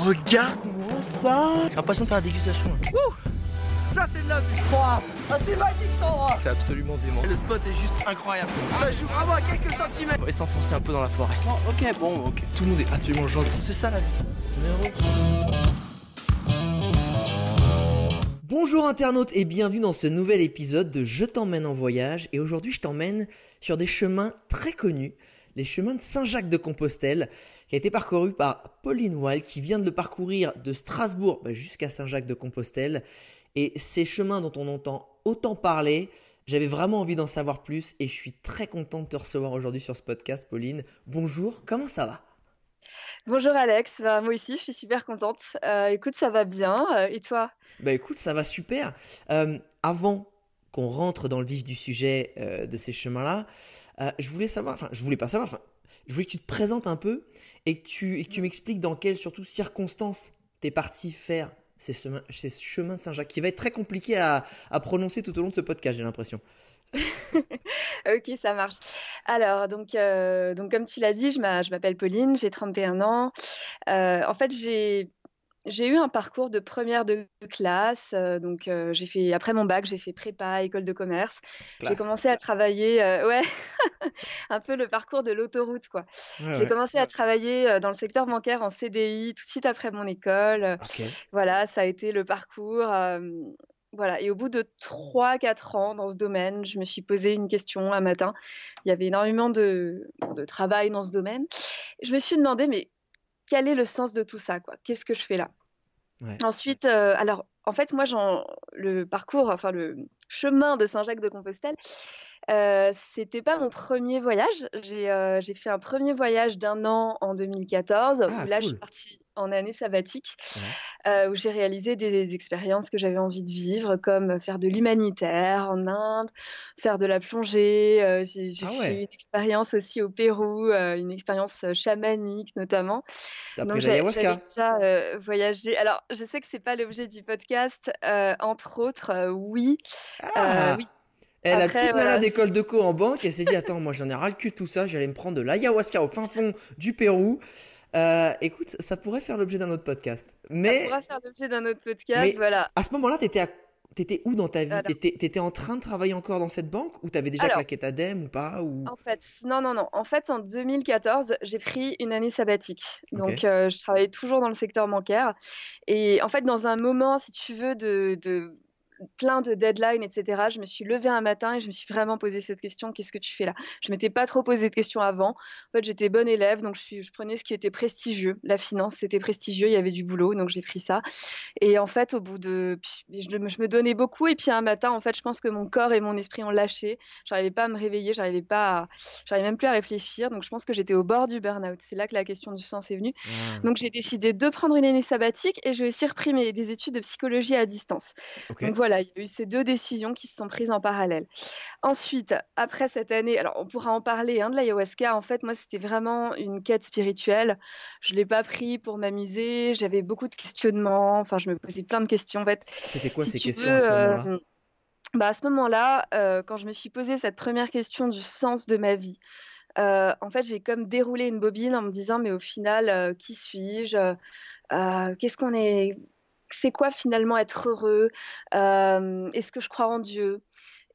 regarde-moi ça J'ai l'impression de faire la dégustation. Ça c'est de la vie, crois Ah c'est magique cet endroit C'est absolument dément. Le spot est juste incroyable. Ça joue vraiment à quelques centimètres On va s'enfoncer un peu dans la forêt. Ok, bon, ok. Tout le monde est absolument gentil. C'est ça la vie. Bonjour internautes et bienvenue dans ce nouvel épisode de Je t'emmène en voyage et aujourd'hui je t'emmène sur des chemins très connus, les chemins de Saint-Jacques de Compostelle qui a été parcouru par Pauline Wall qui vient de le parcourir de Strasbourg bah, jusqu'à Saint-Jacques de Compostelle et ces chemins dont on entend autant parler, j'avais vraiment envie d'en savoir plus et je suis très content de te recevoir aujourd'hui sur ce podcast Pauline. Bonjour, comment ça va? Bonjour Alex, bah, moi aussi je suis super contente. Euh, écoute, ça va bien, euh, et toi? Bah écoute, ça va super. Euh, avant qu'on rentre dans le vif du sujet de ces chemins-là, euh, je voulais savoir, enfin je voulais pas savoir, enfin je voulais que tu te présentes un peu et que tu, m'expliques dans quelles surtout circonstances t'es parti faire ces chemins, de Saint-Jacques, qui va être très compliqué à, prononcer tout au long de ce podcast, j'ai l'impression. Ok, ça marche. Alors, donc, euh, donc comme tu l'as dit, je m'appelle Pauline, j'ai 31 ans. Euh, en fait, j'ai j'ai eu un parcours de première de classe. euh, donc, euh, j'ai fait après mon bac, j'ai fait prépa, école de commerce. J'ai commencé à travailler, euh, ouais, un peu le parcours de l'autoroute, quoi. Ouais, J'ai ouais. commencé à travailler dans le secteur bancaire en CDI tout de suite après mon école. Voilà, ça a été le parcours. voilà, et au bout de 3-4 ans dans ce domaine, je me suis posé une question un matin. Il y avait énormément de, de travail dans ce domaine. Je me suis demandé, mais quel est le sens de tout ça, quoi? Qu'est-ce que je fais là? Ouais. Ensuite, euh, alors, en fait, moi, j'en, le parcours, enfin, le chemin de Saint-Jacques-de-Compostelle, euh, c'était pas mon premier voyage. J'ai euh, j'ai fait un premier voyage d'un an en 2014, Ah, où là, je suis partie en année sabbatique, Ouais. euh, où j'ai réalisé des expériences que j'avais envie de vivre, comme faire de l'humanitaire en Inde, faire de la plongée. euh, j'ai j'ai Ah fait une expérience aussi au Pérou, euh, une expérience chamanique notamment. T'as Donc pris j'avais déjà voyagé. Alors, je sais que c'est pas l'objet du podcast, entre autres, oui, Ah oui. Eh, la Après, petite nana voilà. d'école de co en banque, elle s'est dit Attends, moi j'en ai ras le cul tout ça, j'allais me prendre de l'ayahuasca au fin fond du Pérou. Euh, écoute, ça pourrait faire l'objet d'un autre podcast. Ça Mais pourra faire l'objet d'un autre podcast, Mais- voilà. à ce moment-là, t'étais, à- t'étais où dans ta vie? Voilà. T'étais, t'étais en train de travailler encore dans cette banque ou t'avais déjà Alors, claqué ta dème ou pas ou... En fait, non, non, non. En fait, en 2014, j'ai pris une année sabbatique. Donc, euh, je travaillais toujours dans le secteur bancaire. Et en fait, dans un moment, si tu veux, de, de plein de deadlines, etc., je me suis levée un matin et je me suis vraiment posé cette question, qu'est-ce que tu fais là? Je m'étais pas trop posé de questions avant. En fait, j'étais bonne élève, donc je, suis, je prenais ce qui était prestigieux. La finance, c'était prestigieux, il y avait du boulot, donc j'ai pris ça. Et en fait, au bout de... Je, je me donnais beaucoup et puis un matin, en fait, je pense que mon corps et mon esprit ont lâché. J'arrivais pas à me réveiller, j'arrivais pas à... J'arrivais même plus à réfléchir, donc je pense que j'étais au bord du burn-out. C'est là que la question du sens est venue. Ah, Donc j'ai décidé de prendre une année sabbatique et j'ai aussi repris mes, des études de psychologie à distance. Donc voilà, il y a eu ces deux décisions qui se sont prises en parallèle. Ensuite, après cette année, alors on pourra en parler hein, de l'ayahuasca. En fait, moi, c'était vraiment une quête spirituelle. Je l'ai pas pris pour m'amuser. J'avais beaucoup de questionnements. Enfin, je me posais plein de questions. En fait, C'était quoi si ces questions veux, à ce moment-là euh, bah, à ce moment-là, euh, quand je me suis posé cette première question du sens de ma vie, euh, en fait, j'ai comme déroulé une bobine en me disant, mais au final, euh, qui suis-je? Euh, qu'est-ce qu'on est? C'est quoi finalement être heureux? Euh, est-ce que je crois en Dieu?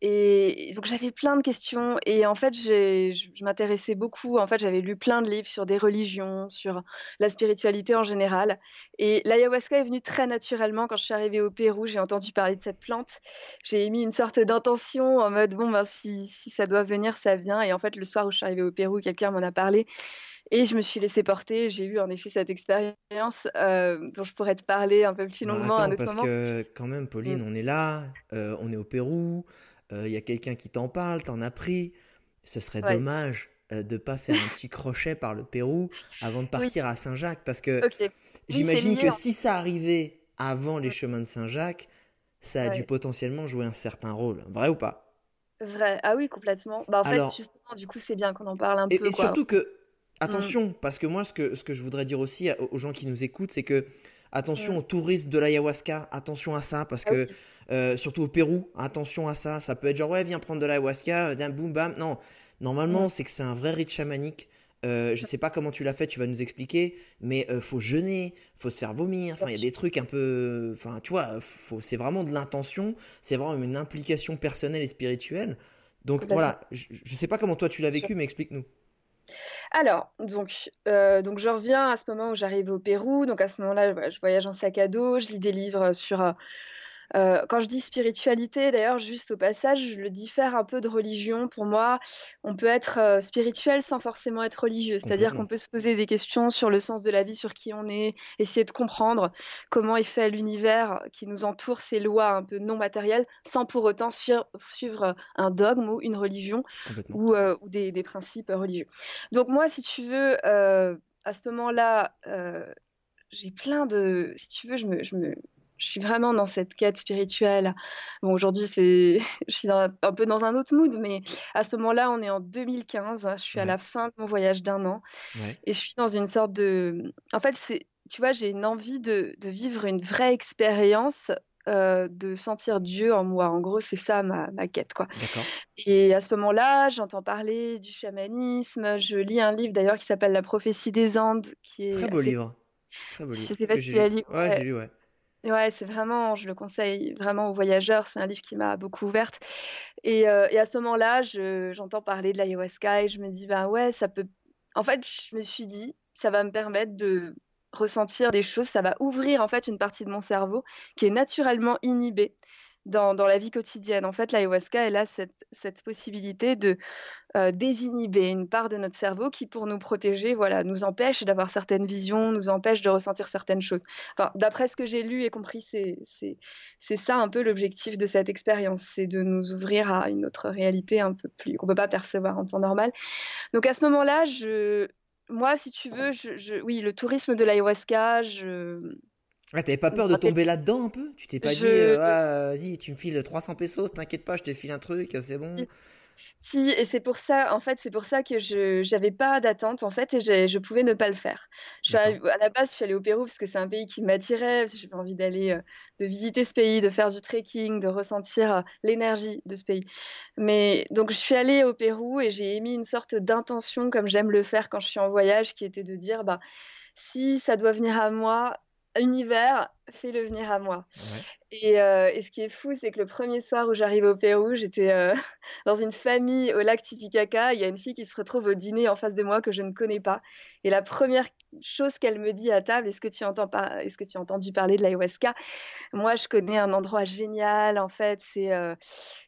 Et donc j'avais plein de questions et en fait je, m'intéressais beaucoup. En fait j'avais lu plein de livres sur des religions, sur la spiritualité en général. Et l'ayahuasca est venue très naturellement quand je suis arrivée au Pérou. J'ai entendu parler de cette plante. J'ai émis une sorte d'intention en mode bon ben si, si ça doit venir ça vient. Et en fait le soir où je suis arrivée au Pérou quelqu'un m'en a parlé et je me suis laissée porter. J'ai eu en effet cette expérience euh, dont je pourrais te parler un peu plus Bah, longuement à attends, autre parce moment. que quand même, Pauline, Mm. on est là, euh, on est au Pérou, il y a quelqu'un qui t'en parle, t'en as pris. Ce serait Ouais. dommage euh, de pas faire un petit crochet par le Pérou avant de Oui. partir à Saint-Jacques parce que j'imagine que hein. si ça arrivait avant les Mm. chemins de Saint-Jacques, ça a dû potentiellement jouer un certain rôle. Vrai ou pas? Vrai. Ah oui, complètement. Bah, en fait, justement, du coup, c'est bien qu'on en parle un et, peu, et quoi. surtout que, Mm. attention, parce que moi, ce que, ce que je voudrais dire aussi à- aux gens qui nous écoutent, c'est que attention Mm. aux touristes de l'ayahuasca, attention à ça, parce Ah que, oui. euh, surtout au Pérou, attention à ça. Ça peut être genre, ouais, viens prendre de l'ayahuasca, viens, boum, bam. Non, normalement, Mm. c'est que c'est un vrai rite chamanique Euh, je sais pas comment tu l'as fait, tu vas nous expliquer, mais euh, faut jeûner, faut se faire vomir. Enfin, il y a des trucs un peu. Enfin, tu vois, c'est vraiment de l'intention, c'est vraiment une implication personnelle et spirituelle. Donc voilà, je, je sais pas comment toi tu l'as vécu, mais explique-nous. Alors, donc, euh, donc je reviens à ce moment où j'arrive au Pérou. Donc à ce moment-là, je voyage en sac à dos, je lis des livres sur. Euh, quand je dis spiritualité, d'ailleurs, juste au passage, je le diffère un peu de religion. Pour moi, on peut être euh, spirituel sans forcément être religieux. C'est-à-dire qu'on peut se poser des questions sur le sens de la vie, sur qui on est, essayer de comprendre comment est fait l'univers qui nous entoure, ces lois un peu non matérielles, sans pour autant suivre, suivre un dogme ou une religion ou, euh, ou des, des principes religieux. Donc moi, si tu veux, à ce moment-là, j'ai plein de... Si tu veux, je me, je me, je suis vraiment dans cette quête spirituelle. Bon, aujourd'hui, c'est, je suis un peu dans un autre mood, mais à ce moment-là, on est en 2015. Je suis à la fin de mon voyage d'un an Ouais. et je suis dans une sorte de. En fait, c'est, tu vois, j'ai une envie de, de vivre une vraie expérience, euh, de sentir Dieu en moi. En gros, c'est ça ma, ma quête, quoi. D'accord. Et à ce moment-là, j'entends parler du chamanisme. Je lis un livre d'ailleurs qui s'appelle La prophétie des Andes, qui est Très beau assez- livre. Très beau Je livre. sais pas si tu l'as lu. ouais. j'ai lu, ouais. Ouais, c'est vraiment, je le conseille vraiment aux voyageurs. C'est un livre qui m'a beaucoup ouverte. Et, euh, à ce moment-là, je- j'entends parler de l'ayahuasca et je me dis, bah ouais, ça peut. En fait, je me suis dit, ça va me permettre de ressentir des choses. Ça va ouvrir en fait une partie de mon cerveau qui est naturellement inhibée dans, la vie quotidienne. En fait, l'ayahuasca, elle a cette, possibilité de euh, désinhiber une part de notre cerveau qui, pour nous protéger, voilà, nous empêche d'avoir certaines visions, nous empêche de ressentir certaines choses. Enfin, d'après ce que j'ai lu et compris, c'est, ça un peu l'objectif de cette expérience, c'est de nous ouvrir à une autre réalité un peu plus qu'on peut pas percevoir en temps normal. Donc à ce moment-là, je, moi, si tu veux, je- oui, le tourisme de l'ayahuasca, je, Ouais, t'avais pas peur de tomber là-dedans un peu? Tu t'es pas Je- dit, euh, Ah, vas-y, tu me files 300 pesos, t'inquiète pas, je te file un truc, c'est bon. Si, et c'est pour ça, en fait, c'est pour ça que je j'avais pas d'attente, en fait, et je pouvais ne pas le faire. Je arrivée- à la base, je suis allée au Pérou parce que c'est un pays qui m'attirait, parce que j'avais envie d'aller, euh, de visiter ce pays, de faire du trekking, de ressentir euh, l'énergie de ce pays. Mais donc, je suis allée au Pérou et j'ai émis une sorte d'intention, comme j'aime le faire quand je suis en voyage, qui était de dire, bah, si ça doit venir à moi, univers, fais-le venir à moi. Ouais. Et, euh, et ce qui est fou, c'est que le premier soir où j'arrive au Pérou, j'étais euh, dans une famille au lac Titicaca. Il y a une fille qui se retrouve au dîner en face de moi que je ne connais pas. Et la première chose qu'elle me dit à table, est-ce que tu entends par... est-ce que tu as entendu parler de l'ayahuasca? Moi, je connais un endroit génial. En fait, c'est euh,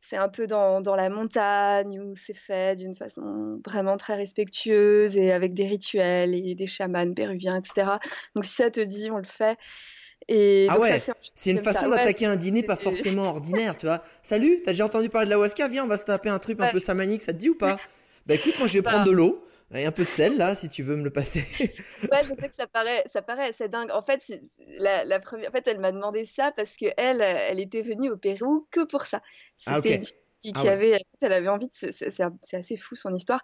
c'est un peu dans, dans la montagne où c'est fait d'une façon vraiment très respectueuse et avec des rituels et des chamans péruviens, etc. Donc, si ça te dit, on le fait. Et Ah ouais, C'est une façon Ouais, d'attaquer un dîner pas forcément ordinaire, tu vois. Salut, t'as déjà entendu parler de la Waska Viens, on va se taper un truc un peu samanique, ça te dit ou pas? Bah écoute, moi je vais Bah. prendre de l'eau et un peu de sel là, si tu veux me le passer. Ouais, je sais que ça paraît, ça paraît assez dingue. En fait, la, la première, en fait, elle m'a demandé ça parce que elle, elle était venue au Pérou que pour ça. Ah, C'était qui Ah ouais. avait, elle avait envie de, se- c'est assez fou son histoire.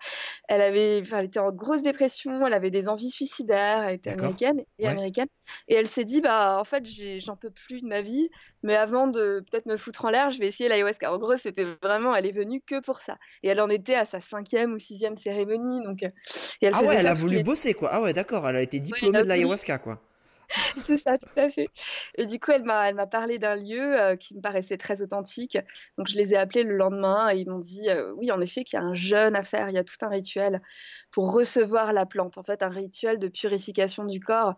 Elle avait, enfin, elle était en grosse dépression, elle avait des envies suicidaires, elle était D'accord. américaine et Ouais. américaine, et elle s'est dit, bah, en fait, j'ai- j'en peux plus de ma vie, mais avant de peut-être me foutre en l'air, je vais essayer l'ayahuasca. En gros, c'était vraiment, elle est venue que pour ça, et elle en était à sa cinquième ou sixième cérémonie, donc. euh, et elle Ah ouais, elle a voulu bosser quoi. Ah ouais, d'accord, elle a été diplômée a de l'ayahuasca quoi. C'est ça, tout à fait. Et du coup, elle m'a, parlé d'un lieu euh, qui me paraissait très authentique. Donc, je les ai appelés le lendemain et ils m'ont dit, euh, oui, en effet, qu'il y a un jeûne à faire, il y a tout un rituel pour recevoir la plante. En fait, un rituel de purification du corps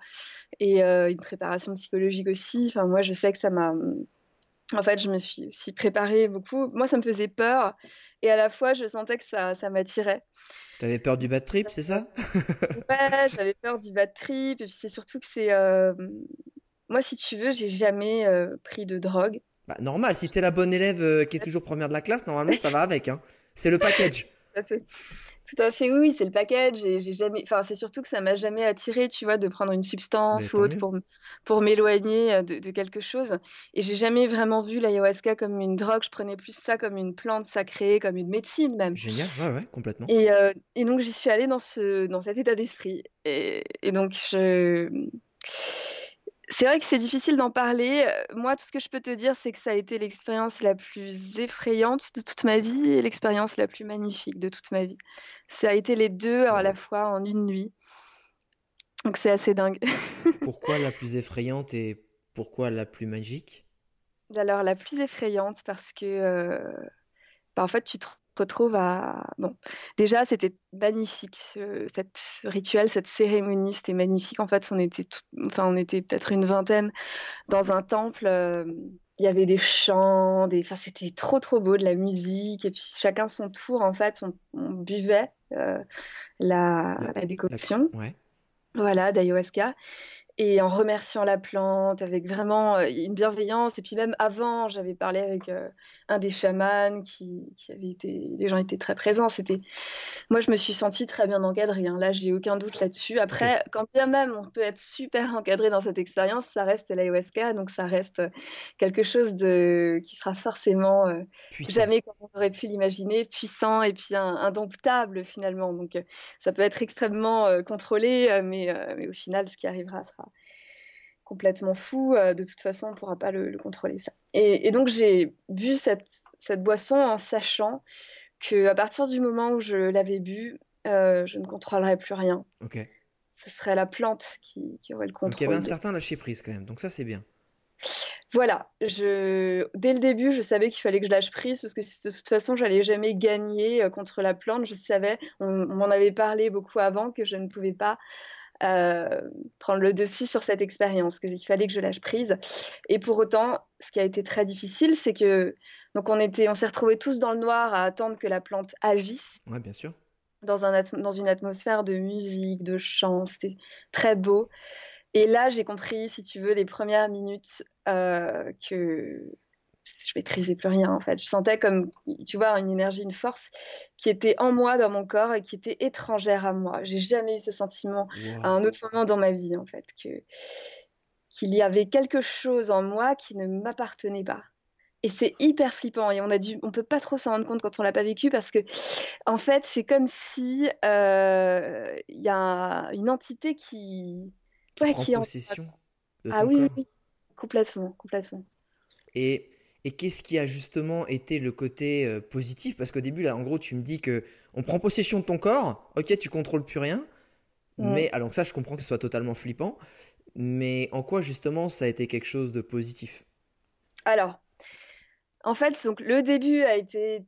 et euh, une préparation psychologique aussi. Enfin, moi, je sais que ça m'a... En fait, je me suis aussi préparée beaucoup. Moi, ça me faisait peur et à la fois, je sentais que ça, ça m'attirait. T'avais peur du bad trip, c'est ça Ouais, j'avais peur du bad trip. Et puis c'est surtout que c'est. euh, Moi, si tu veux, j'ai jamais euh, pris de drogue. Bah normal, si t'es la bonne élève euh, qui est toujours première de la classe, normalement ça va avec. Hein. C'est le package. Tout à fait. Oui, c'est le package. Et j'ai jamais. Enfin, c'est surtout que ça m'a jamais attiré, tu vois, de prendre une substance ou autre pour, pour m'éloigner euh, de, de quelque chose. Et j'ai jamais vraiment vu l'ayahuasca comme une drogue. Je prenais plus ça comme une plante sacrée, comme une médecine même. Génial, ouais, ouais, complètement. Et, euh, et donc j'y suis allée dans ce dans cet état d'esprit. Et, et donc je C'est vrai que c'est difficile d'en parler. Euh, moi, tout ce que je peux te dire, c'est que ça a été l'expérience la plus effrayante de toute ma vie et l'expérience la plus magnifique de toute ma vie. Ça a été les deux à la fois en une nuit. Donc c'est assez dingue. pourquoi la plus effrayante et pourquoi la plus magique? Alors la plus effrayante parce que euh, bah, en fait tu te retrouve à... Bon, déjà, c'était magnifique, ce, cette rituel, cette cérémonie, c'était magnifique. En fait, on était, enfin, on était peut-être une vingtaine dans un temple. Euh, il y avait des chants, des... Enfin, c'était trop, trop beau, de la musique. Et puis, chacun son tour, en fait, on, buvait euh, la, la, décoction. Ouais. Voilà, d'ayahuasca et en remerciant la plante avec vraiment euh, une bienveillance. Et puis même avant, j'avais parlé avec euh, un des chamans qui, qui, avait été, les gens étaient très présents. C'était, moi, je me suis sentie très bien encadrée. Hein. Là, j'ai aucun doute là-dessus. Après, quand bien même on peut être super encadré dans cette expérience, ça reste l'ayahuasca, donc ça reste quelque chose de qui sera forcément euh, jamais comme on aurait pu l'imaginer, puissant et puis indomptable finalement. Donc ça peut être extrêmement contrôlé, mais, mais au final, ce qui arrivera sera complètement fou. Euh, de toute façon, on ne pourra pas le, contrôler ça. Et, donc j'ai bu cette, cette, boisson en sachant que à partir du moment où je l'avais bu, euh, je ne contrôlerais plus rien. Ok. Ce serait la plante qui, qui aurait le contrôle. Donc il y avait un certain lâcher prise quand même. Donc ça c'est bien. Voilà, je... dès le début, je savais qu'il fallait que je lâche prise parce que de toute façon, j'allais jamais gagner euh, contre la plante. Je savais, on m'en avait parlé beaucoup avant, que je ne pouvais pas euh, prendre le dessus sur cette expérience, qu'il fallait que je lâche prise. Et pour autant, ce qui a été très difficile, c'est que donc on était, on s'est retrouvés tous dans le noir à attendre que la plante agisse. Ouais, bien sûr. Dans, un dans une atmosphère de musique, de chant, c'était très beau. Et là, j'ai compris, si tu veux, les premières minutes euh, que je maîtrisais plus rien en fait. Je sentais comme, tu vois, une énergie, une force qui était en moi, dans mon corps et qui était étrangère à moi. J'ai jamais eu ce sentiment à un autre moment dans ma vie en fait, que qu'il y avait quelque chose en moi qui ne m'appartenait pas. Et c'est hyper flippant et on a dû, on peut pas trop s'en rendre compte quand on l'a pas vécu parce que, en fait, c'est comme si euh, il y a une entité qui, qui ouais, qui possession. De ah oui, oui, complètement, complètement. Et et qu'est-ce qui a justement été le côté euh, positif? Parce qu'au début, là, en gros, tu me dis que on prend possession de ton corps, ok, tu contrôles plus rien. Mais alors ça, je comprends que ce soit totalement flippant. Mais en quoi justement ça a été quelque chose de positif? Alors, en fait, donc le début a été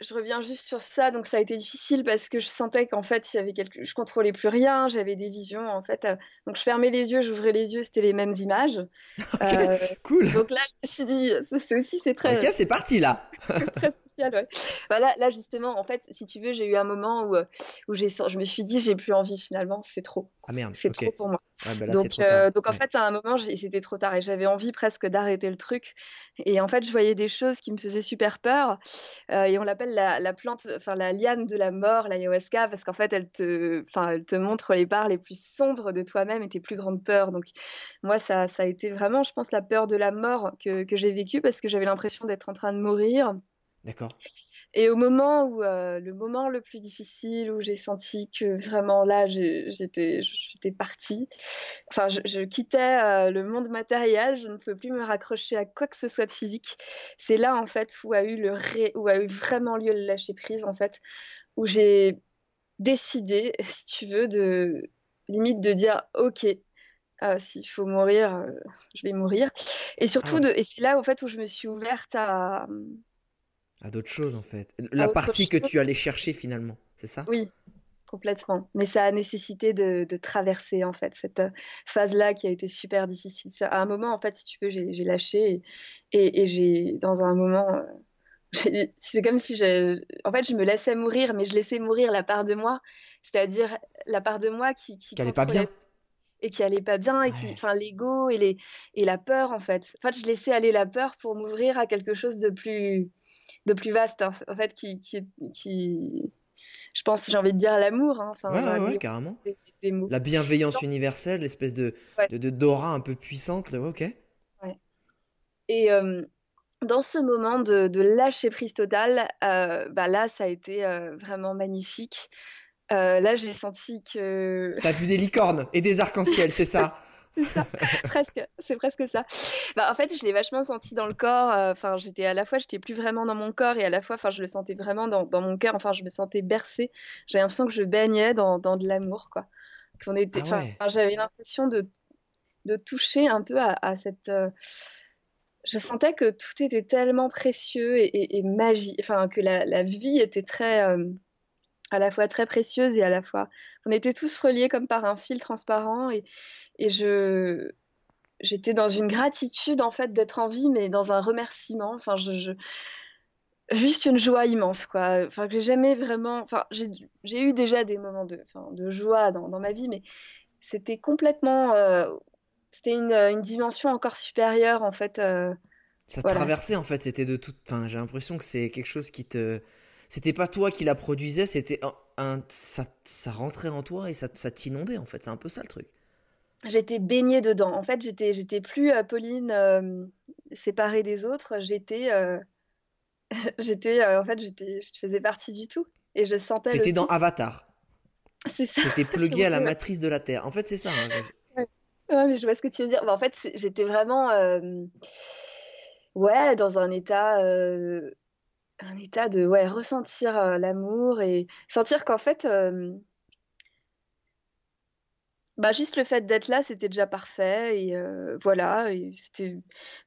je reviens juste sur ça, donc ça a été difficile parce que je sentais qu'en fait, il y avait quelque... je contrôlais plus rien, j'avais des visions en fait. Euh, donc je fermais les yeux, j'ouvrais les yeux, c'était les mêmes images. Euh, cool. Donc là, je me suis dit, c'est aussi c'est très. Ok, c'est parti là. très spécial, ouais. Bah, là, justement, en fait, si tu veux, j'ai eu un moment où, euh, où j'ai, je me suis dit, j'ai plus envie finalement, c'est trop. Ah merde. C'est trop pour moi. bah donc, euh, donc en fait, à un moment, c'était trop tard et j'avais envie presque d'arrêter le truc. Et en fait, je voyais des choses qui me faisaient super peur. Euh, et on l'appelle la, la, plante, enfin la liane de la mort, l'ayahuasca, parce qu'en fait, elle te, enfin, elle te montre les parts les plus sombres de toi-même et tes plus grandes peurs. Donc, moi, ça, ça a été vraiment, je pense, la peur de la mort que, que j'ai vécue parce que j'avais l'impression d'être en train de mourir. D'accord. Et au moment où euh, le moment le plus difficile où j'ai senti que vraiment là j'étais j'étais partie, enfin je, quittais euh, le monde matériel, je ne pouvais plus me raccrocher à quoi que ce soit de physique. C'est là en fait où a eu le où a eu vraiment lieu le lâcher prise en fait, où j'ai décidé, si tu veux, de limite de dire ok, euh, s'il faut mourir, je vais mourir. Et surtout, ah de, et c'est là en fait où je me suis ouverte à, à d'autres choses en fait. La partie que tu allais chercher finalement, c'est ça? Oui, complètement. Mais ça a nécessité de, traverser en fait cette euh, phase-là qui a été super difficile. À un moment, en fait, si tu veux, j'ai lâché et, j'ai, dans un moment, euh, c'est comme si je, en fait, je me laissais mourir, mais je laissais mourir la part de moi, c'est-à-dire la part de moi qui, qui, qui pas bien et qui allait pas bien et qui enfin l'ego et les et la peur en fait en fait je laissais aller la peur pour m'ouvrir à quelque chose de plus de plus vaste, hein, en fait, qui, qui, qui, je pense, j'ai envie de dire l'amour. Hein, enfin, ouais, carrément. La bienveillance universelle, l'espèce de, de, Dora un peu puissante, là, ok. Et euh, dans ce moment de, de lâcher prise totale, euh, bah là, ça a été euh, vraiment magnifique. là, j'ai senti que. T'as vu des licornes et des arcs-en-ciel, c'est ça c'est ça, presque, c'est presque ça. Bah, en fait, je l'ai vachement senti dans le corps. euh, Enfin, j'étais à la fois, j'étais plus vraiment dans mon corps et à la fois, enfin, je le sentais vraiment dans, dans mon cœur. Enfin, je me sentais bercée. J'avais l'impression que je baignais dans, dans de l'amour, quoi. Qu'on était, Ah ouais. j'avais l'impression de, de toucher un peu à, à cette. euh, Je sentais que tout était tellement précieux et, et, et magique. Enfin, que la, la vie était très. euh, à la fois très précieuse et à la fois. On était tous reliés comme par un fil transparent et, et je. J'étais dans une gratitude en fait d'être en vie, mais dans un remerciement. Enfin, je, je- juste une joie immense, quoi. Enfin, que j'ai jamais vraiment. Enfin, j'ai eu déjà des moments de, enfin, de joie dans, dans ma vie, mais c'était complètement. euh, C'était une, une dimension encore supérieure en fait. euh, Ça Voilà. traversait en fait, c'était de toute. Enfin, j'ai l'impression que c'est quelque chose qui te. C'était pas toi qui la produisais, c'était un- ça, ça rentrait en toi et ça, ça t'inondait en fait. C'est un peu ça le truc. J'étais baignée dedans. En fait, j'étais j'étais plus euh, Pauline euh, séparée des autres. J'étais euh, j'étais euh, en fait j'étais je faisais partie du tout et je sentais T'étais dans. Avatar. C'est ça. T'étais plugué à la matrice de la Terre. En fait, c'est ça. hein, je- Ouais, mais je vois ce que tu veux dire. Bah, en fait, j'étais vraiment ouais dans un état un état de ouais ressentir l'amour et sentir qu'en fait bah juste le fait d'être là c'était déjà parfait et euh, voilà et c'était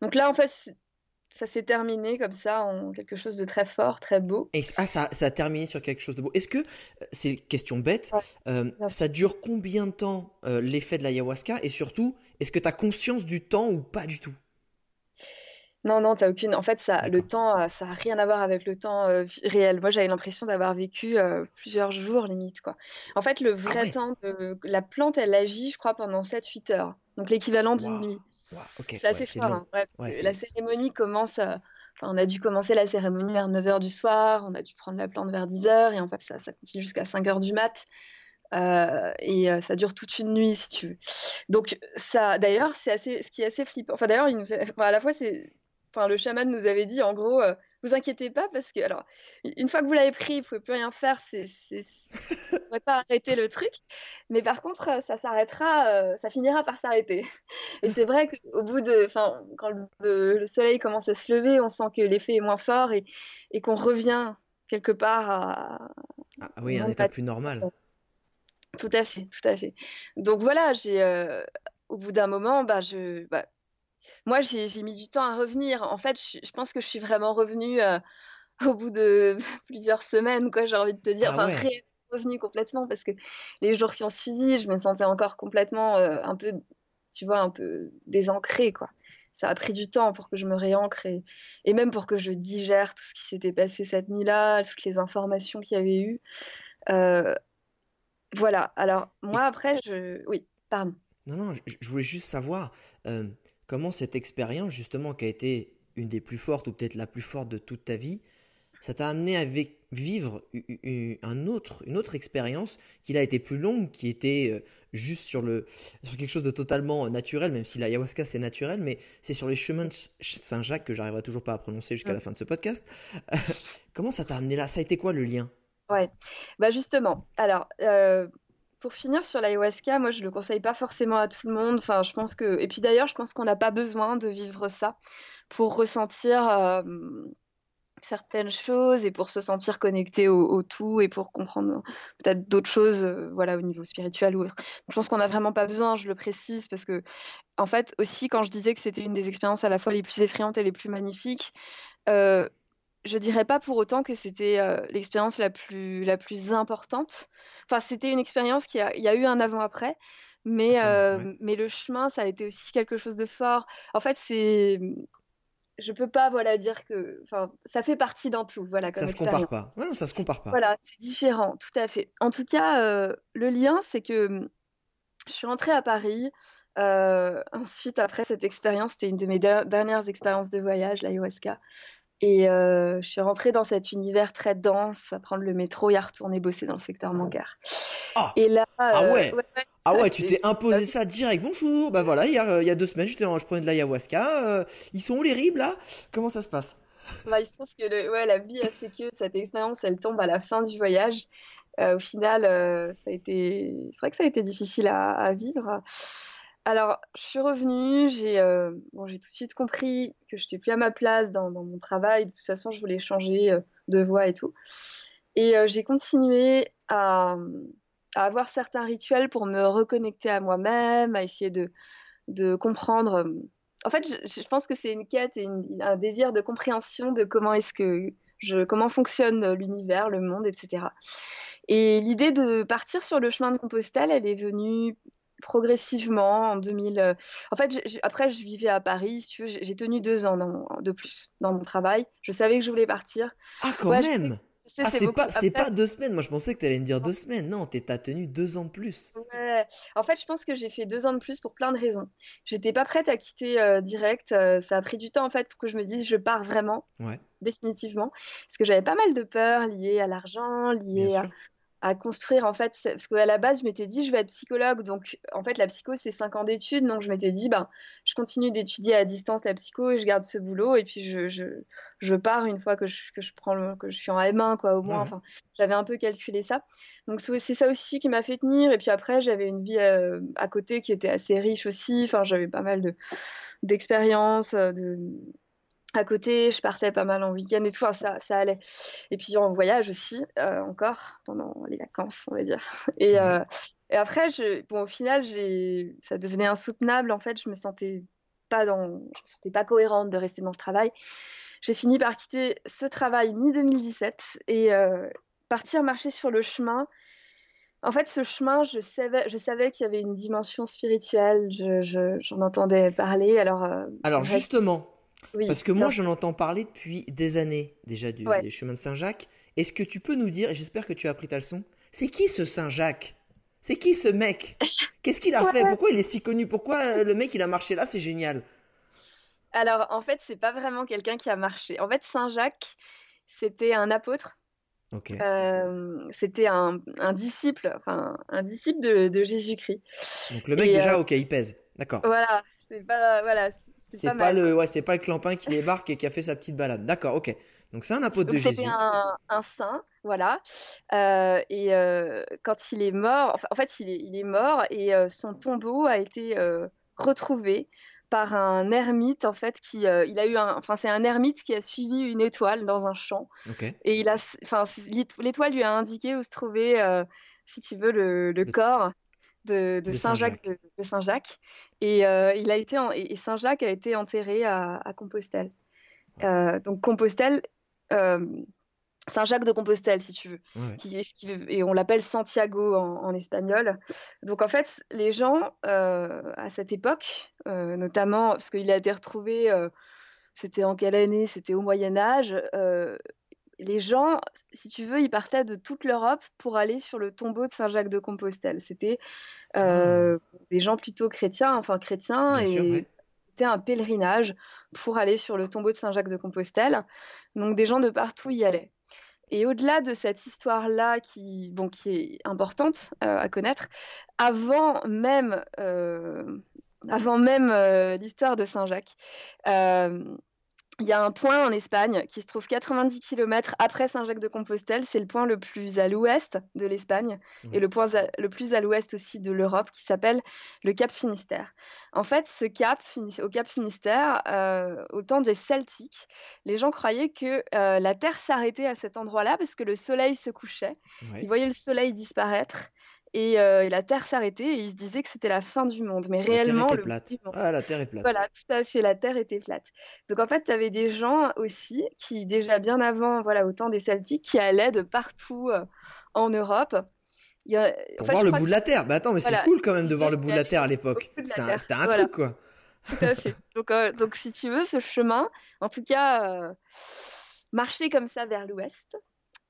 donc là en fait ça s'est terminé comme ça en quelque chose de très fort très beau. Et ah, ça, ça a terminé sur quelque chose de beau. Est-ce que, euh, c'est une question bête, Ouais, euh, ça dure combien de temps euh, l'effet de l'ayahuasca Et surtout, est-ce que tu as conscience du temps ou pas du tout? Non non t'as aucune en fait ça le temps euh, ça a rien à voir avec le temps euh, réel moi j'avais l'impression d'avoir vécu euh, plusieurs jours limite quoi en fait le Ah vrai ouais temps de la plante elle agit je crois pendant 7-8 heures donc l'équivalent d'une nuit ok, C'est assez fort. hein. Ouais, la cérémonie commence. euh, Enfin, on a dû commencer la cérémonie vers 9h du soir, on a dû prendre la plante vers 10h, et en fait, ça, ça continue jusqu'à 5h du mat. Euh, et euh, ça dure toute une nuit, si tu veux. Donc, ça, d'ailleurs, c'est assez, ce qui est assez flippant. Enfin, d'ailleurs, il nous a- enfin, à la fois, c'est. Enfin, le chaman nous avait dit, en gros, euh, vous inquiétez pas, parce que, alors, une fois que vous l'avez pris, vous pouvez plus rien faire, c'est. c'est- Vous ne pourrez pas arrêter le truc. Mais par contre, euh, ça s'arrêtera, euh, ça finira par s'arrêter. Et c'est vrai qu'au bout de, enfin, quand le, le soleil commence à se lever, on sent que l'effet est moins fort et, et qu'on revient quelque part à. Ah oui, un état plus normal. Tout à fait, tout à fait. Donc voilà, j'ai, euh, au bout d'un moment, bah, je, bah, moi, j'ai, mis du temps à revenir. En fait, je, je pense que je suis vraiment revenue euh, au bout de plusieurs semaines, quoi, j'ai envie de te dire. Ah ouais. revenue complètement parce que les jours qui ont suivi, je me sentais encore complètement euh, un peu, tu vois, un peu désancrée, quoi. Ça a pris du temps pour que je me réancre et, et même pour que je digère tout ce qui s'était passé cette nuit-là, toutes les informations qu'il y avait eu. Euh, voilà. Alors, moi, après, je. Oui, pardon. Non, non, je, je voulais juste savoir euh, comment cette expérience, justement, qui a été une des plus fortes ou peut-être la plus forte de toute ta vie, ça t'a amené à vi- vivre un autre, une autre expérience qui a été plus longue, qui était euh, juste sur, le, sur quelque chose de totalement naturel, même si l'ayahuasca c'est naturel, mais c'est sur les chemins de Saint-Jacques que j'arriverai toujours pas à prononcer jusqu'à la fin de ce podcast. comment ça t'a amené là? Ça a été quoi le lien? Ouais. Bah, justement. Alors, euh, pour finir sur l'ayahuasca, moi, je le conseille pas forcément à tout le monde. Enfin, je pense que. Et puis d'ailleurs, je pense qu'on n'a pas besoin de vivre ça pour ressentir. euh, certaines choses et pour se sentir connecté au, tout et pour comprendre peut-être d'autres choses euh, voilà au niveau spirituel ou autre. Je pense qu'on n'a vraiment pas besoin, je le précise parce que en fait aussi quand je disais que c'était une des expériences à la fois les plus effrayantes et les plus magnifiques, euh, je dirais pas pour autant que c'était euh, l'expérience la plus la plus importante. Enfin, c'était une expérience qui a il y a eu un avant-après, mais euh, ouais. mais le chemin ça a été aussi quelque chose de fort. En fait, c'est je peux pas voilà dire que enfin ça fait partie d'un tout voilà comme Ça se expérience. compare pas. Ouais, non, ça se compare pas. Voilà, c'est différent, tout à fait. En tout cas, euh, le lien, c'est que hum, je suis rentrée à Paris. ensuite, après cette expérience, c'était une de mes der- dernières expériences de voyage, l'ayahuasca. Et euh, je suis rentrée dans cet univers très dense, à prendre le métro et à retourner bosser dans le secteur bancaire. Ah Et là, Ah euh, ouais. ouais, Ah ouais, tu t'es imposé ça direct. Bonjour. Bah voilà, hier, euh, il y a deux semaines, je prenais de l'ayahuasca. ils sont où les ribes là? Comment ça se passe? Bah, il se trouve que le- ouais, la vie a fait que cette expérience, elle tombe à la fin du voyage. Au final, ça a été, c'est vrai que ça a été difficile à, à vivre. Alors, je suis revenue, j'ai euh, bon, tout de suite compris que je n'étais plus à ma place dans, mon travail. De toute façon, je voulais changer euh, de voie et tout. Et euh, j'ai continué à, avoir certains rituels pour me reconnecter à moi-même, à essayer de, comprendre. En fait, je, pense que c'est une quête et un désir de compréhension de comment est-ce que je, comment fonctionne l'univers, le monde, etc. Et l'idée de partir sur le chemin de Compostelle, elle est venue progressivement en 2000. euh, En fait, je- après, je vivais à Paris, si tu veux, j'ai tenu deux ans dans- de plus dans mon travail. Je savais que je voulais partir. Ah, quand Ouais, même Je Ah, c'est pas, c'est Après, pas deux semaines. Moi, je pensais que t'allais me dire deux semaines. Non, t'as tenu deux ans de plus. ouais. En fait, je pense que j'ai fait deux ans de plus pour plein de raisons. J'étais pas prête à quitter euh, direct. euh, ça a pris du temps en fait pour que je me dise je pars vraiment, Ouais, définitivement, parce que j'avais pas mal de peurs liées à l'argent, bien liées à, sûr. À construire en fait parce qu'à la base je m'étais dit je vais être psychologue. Donc en fait la psycho c'est cinq ans d'études. Donc je m'étais dit ben je continue d'étudier à distance la psycho et je garde ce boulot. Et puis je, je, je pars une fois que je, que je prends le, que je suis en M1 quoi au moins. Ouais, ouais. enfin j'avais un peu calculé ça. Donc c'est ça aussi qui m'a fait tenir. Et puis après j'avais une vie euh, à côté qui était assez riche aussi. Enfin j'avais pas mal de d'expériences euh, de à côté, je partais pas mal en week-end et tout, ça, ça allait. Et puis en voyage aussi, euh, encore, pendant les vacances, on va dire. Et, euh, et après, je, bon, au final, ça devenait insoutenable. En fait, je me sentais pas dans, je me sentais pas cohérente de rester dans ce travail. J'ai fini par quitter ce travail mi-2017 et euh, partir marcher sur le chemin. En fait, ce chemin, je savais, je savais qu'il y avait une dimension spirituelle. Je, je- j'en entendais parler. Alors, Alors, justement, oui, parce que moi, j'en entends parler depuis des années déjà du, Ouais. des chemins de Saint-Jacques. Est-ce que tu peux nous dire, et j'espère que tu as appris ta leçon, c'est qui ce Saint-Jacques? C'est qui ce mec? Qu'est-ce qu'il a fait? Pourquoi il est si connu? Pourquoi euh, le mec, il a marché là? C'est génial. Alors, en fait, c'est pas vraiment quelqu'un qui a marché. En fait, Saint Jacques, c'était un apôtre, euh, c'était un, un disciple, enfin, un disciple de, de Jésus-Christ. Donc le mec, et, déjà, euh, ok, il pèse. D'accord. Voilà, c'est pas, voilà, c'est- pas le, ouais, c'est pas le clampin qui débarque et qui a fait sa petite balade. D'accord, ok. Donc c'est un apôtre de Donc, c'était Jésus. un, un saint, voilà. Euh, et euh, quand il est mort, enfin, en fait, il est, il est mort et euh, son tombeau a été retrouvé par un ermite, en fait, qui, euh, il a eu un, enfin, c'est un ermite qui a suivi une étoile dans un champ. Ok. Et il a, enfin, l'étoile lui a indiqué où se trouvait, euh, si tu veux, le, le Le- corps de, Saint-Jacques de, de Saint-Jacques. Et euh, il a été, en- et Saint-Jacques a été enterré à, à Compostelle. Euh, donc Compostelle, euh, Saint-Jacques de Compostelle, si tu veux, Ouais, qui et on l'appelle Santiago en, en espagnol. Donc en fait, les gens à cette époque, notamment parce qu'il a été retrouvé, c'était en quelle année? C'était au Moyen Âge. Les gens, si tu veux, ils partaient de toute l'Europe pour aller sur le tombeau de Saint-Jacques de Compostelle. C'était euh, des gens plutôt chrétiens, enfin chrétiens, Ah. Bien et ouais. c'était un pèlerinage pour aller sur le tombeau de Saint-Jacques de Compostelle. Donc des gens de partout y allaient. Et au-delà de cette histoire-là, qui, bon, qui est importante euh, à connaître, avant même, euh, avant même l'histoire de Saint-Jacques, euh, il y a un point en Espagne qui se trouve 90 km après Saint-Jacques-de-Compostelle. C'est le point le plus à l'ouest de l'Espagne Ouais. et le point le plus à l'ouest aussi de l'Europe qui s'appelle le Cap Finistère. En fait, ce cap, au Cap Finistère, euh, au temps des Celtiques, les gens croyaient que euh, la Terre s'arrêtait à cet endroit-là parce que le soleil se couchait. Ils voyaient le soleil disparaître et, euh, et la Terre s'arrêter et ils se disaient que c'était la fin du monde. Mais La Terre réellement, était le plate. monde. Ah, la Terre est plate. Voilà, tout à fait, la Terre était plate. Donc en fait, tu avais des gens aussi qui, déjà bien avant, voilà, au temps des Celtiques, qui allaient de partout euh, en Europe. Il y a- en Pour voir le bout de la Terre. Bah attends, mais c'est cool quand même de voir le bout de la Terre à l'époque. C'était un, Terre. c'était un Voilà. truc quoi. tout à fait. Donc, euh, donc si tu veux, ce chemin, en tout cas, marcher comme ça vers l'ouest,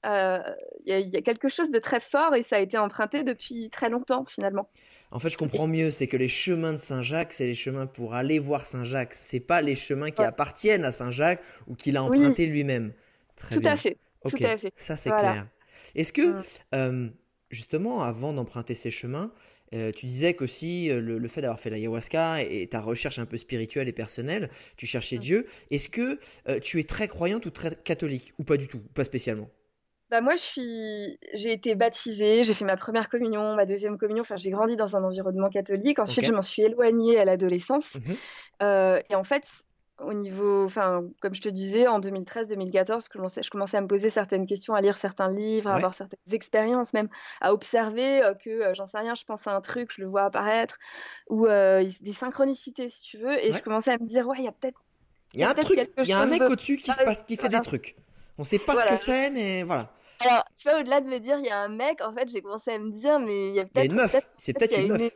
euh, il y, a- il y a quelque chose de très fort et ça a été emprunté depuis très longtemps finalement. En fait, je comprends mieux. C'est que les chemins de Saint-Jacques, c'est les chemins pour aller voir Saint-Jacques. C'est pas les chemins qui Ouais. appartiennent à Saint-Jacques ou qu'il a Oui. emprunté lui-même. Très tout bien. à fait. Tout à fait. ça c'est Voilà. clair. Est-ce que, Mm. euh, justement, avant d'emprunter ces chemins, euh, tu disais qu'aussi le, le fait d'avoir fait l'ayahuasca et, et ta recherche un peu spirituelle et personnelle, tu cherchais Mm. Dieu. Est-ce que tu es très croyante ou très catholique? Ou pas du tout Pas spécialement? Bah moi, je suis, j'ai été baptisée, j'ai fait ma première communion, ma deuxième communion. Enfin, j'ai grandi dans un environnement catholique. Ensuite, je m'en suis éloignée à l'adolescence. Mhm. Euh, et en fait, au niveau, enfin, comme je te disais, en 2013-2014, je commençais, je commençais à me poser certaines questions, à lire certains livres, à Ouais. avoir certaines expériences, même à observer euh, que, euh, j'en sais rien, je pense à un truc, je le vois apparaître, ou euh, des synchronicités, si tu veux. Et Ouais. je commençais à me dire, ouais, il y a peut-être Il y a un peut-être truc, quelque il y a un mec de- au-dessus qui se passe, qui fait voilà. des trucs. On sait pas ce que c'est, mais voilà. Alors, tu vois, au-delà de me dire il y a un mec, en fait, j'ai commencé à me dire, mais il y a peut-être. une meuf. peut-être- C'est peut-être une meuf.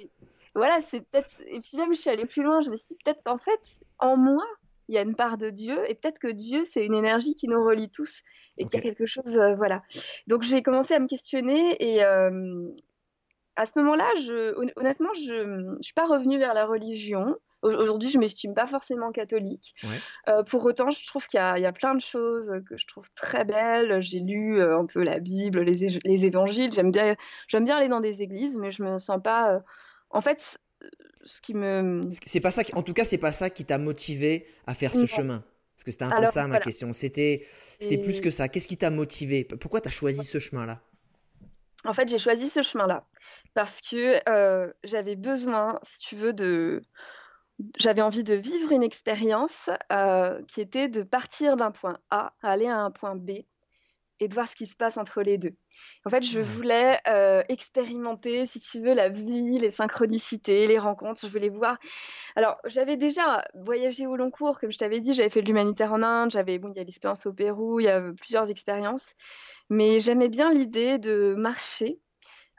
Voilà, c'est peut-être. Et puis même, je suis allée plus loin. Je me suis dit, peut-être qu'en fait, en moi, il y a une part de Dieu, et peut-être que Dieu, c'est une énergie qui nous relie tous, et qu'il y a quelque chose. euh, voilà. Donc, j'ai commencé à me questionner, et euh, à ce moment-là, je, hon- honnêtement, je ne suis pas revenue vers la religion. Au- Aujourd'hui, je ne m'estime pas forcément catholique. Ouais. Euh, pour autant, je trouve qu'il y a, il y a plein de choses que je trouve très belles. J'ai lu euh, un peu la Bible, les, évangiles. J'aime bien, j'aime bien aller dans des églises, mais je me sens pas. euh, En fait, ce qui me. C'est pas ça. qui- En tout cas, c'est pas ça qui t'a motivé à faire ce Non. chemin. Parce que c'était un peu Alors, ça ma voilà. question. C'était, c'était plus que ça. Qu'est-ce qui t'a motivé? Pourquoi t'as choisi ce chemin-là? En fait, j'ai choisi ce chemin-là parce que euh, j'avais besoin, si tu veux, de. J'avais envie de vivre une expérience euh, qui était de partir d'un point A, aller à un point B et de voir ce qui se passe entre les deux. En fait, je voulais euh, expérimenter, si tu veux, la vie, les synchronicités, les rencontres. Je voulais voir. Alors, j'avais déjà voyagé au long cours, comme je t'avais dit, j'avais fait de l'humanitaire en Inde, j'avais, bon, il y a l'expérience au Pérou, il y a plusieurs expériences, mais j'aimais bien l'idée de marcher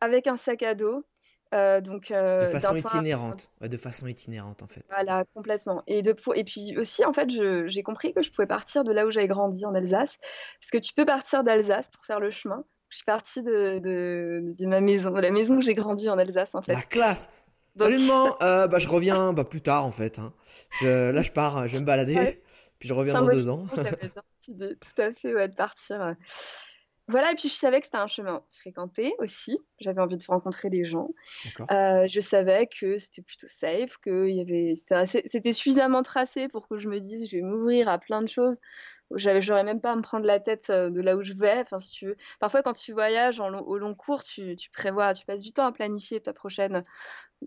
avec un sac à dos, euh, donc euh, De façon point itinérante. Ouais, de façon itinérante, en fait. voilà, complètement. Et, de, pou- et puis aussi, en fait, j'ai compris que je pouvais partir de là où j'avais grandi, en Alsace. Parce que tu peux partir d'Alsace pour faire le chemin. Je suis partie de, de, de ma maison, de la maison où j'ai grandi en Alsace, en fait. La classe. Donc- Salut maman. Euh, bah, je reviens bah, plus tard, en fait. hein. Je, là, je pars. Je vais me balader. Ouais. Puis je reviens dans deux ans. J'avais idée, tout à fait, ouais, de partir. Voilà, et puis je savais que c'était un chemin fréquenté aussi. J'avais envie de rencontrer des gens. Euh, je savais que c'était plutôt safe, que y avait, c'était suffisamment tracé pour que je me dise, je vais m'ouvrir à plein de choses. J'aurais même pas à me prendre la tête euh, de là où je vais. Enfin, si tu veux. Parfois, quand tu voyages en long- au long cours, tu, tu prévois, tu passes du temps à planifier ta prochaine,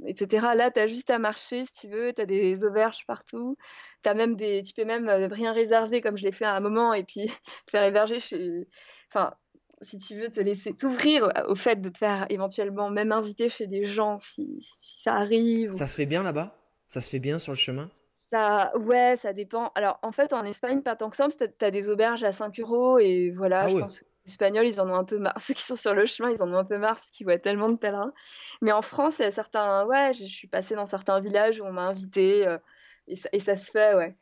etc. Là, tu as juste à marcher, si tu veux. Tu as des auberges partout. T'as même des, tu peux même euh, rien réserver, comme je l'ai fait à un moment, et puis te faire héberger chez. Enfin, si tu veux te laisser t'ouvrir au fait de te faire éventuellement même inviter chez des gens si, si ça arrive. ou- Ça se fait bien là-bas? Ça se fait bien sur le chemin? Ça, ouais, ça dépend. Alors, en fait, en Espagne, pas tant que ça, parce que t'as des auberges à 5 euros et voilà, Ah je ouais. pense que les Espagnols, ils en ont un peu marre. Ceux qui sont sur le chemin, ils en ont un peu marre parce qu'ils voient tellement de pèlerins. Mais en France, il y a certains, ouais, je suis passée dans certains villages où on m'a invité euh, et, ça, et ça se fait, ouais.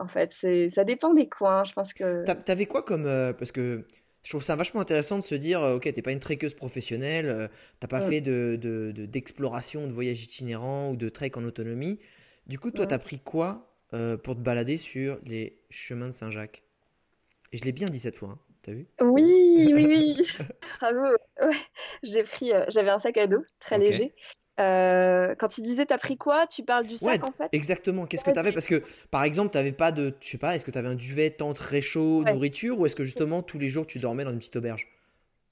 En fait, ça dépend des coins. Je pense que. T'a- T'avais quoi comme. euh, parce que je trouve ça vachement intéressant de se dire euh, ok, t'es pas une trekkeuse professionnelle, euh, t'as pas fait de, de- de- d'exploration, de, voyage itinérant ou de trek en autonomie. Du coup, toi, t'as pris quoi euh, pour te balader sur les chemins de Saint-Jacques? Et je l'ai bien dit cette fois, hein, t'as vu? Oui, oui, oui. Bravo. Ouais, j'ai pris, euh, j'avais un sac à dos très léger. Euh, quand tu disais t'as pris quoi, tu parles du Ouais, sac en fait? exactement. Qu'est-ce que t'avais? Parce que, par exemple, t'avais pas de. Je sais pas, est-ce que t'avais un duvet, tente, réchaud, Ouais. nourriture Ou est-ce que justement, tous les jours, tu dormais dans une petite auberge?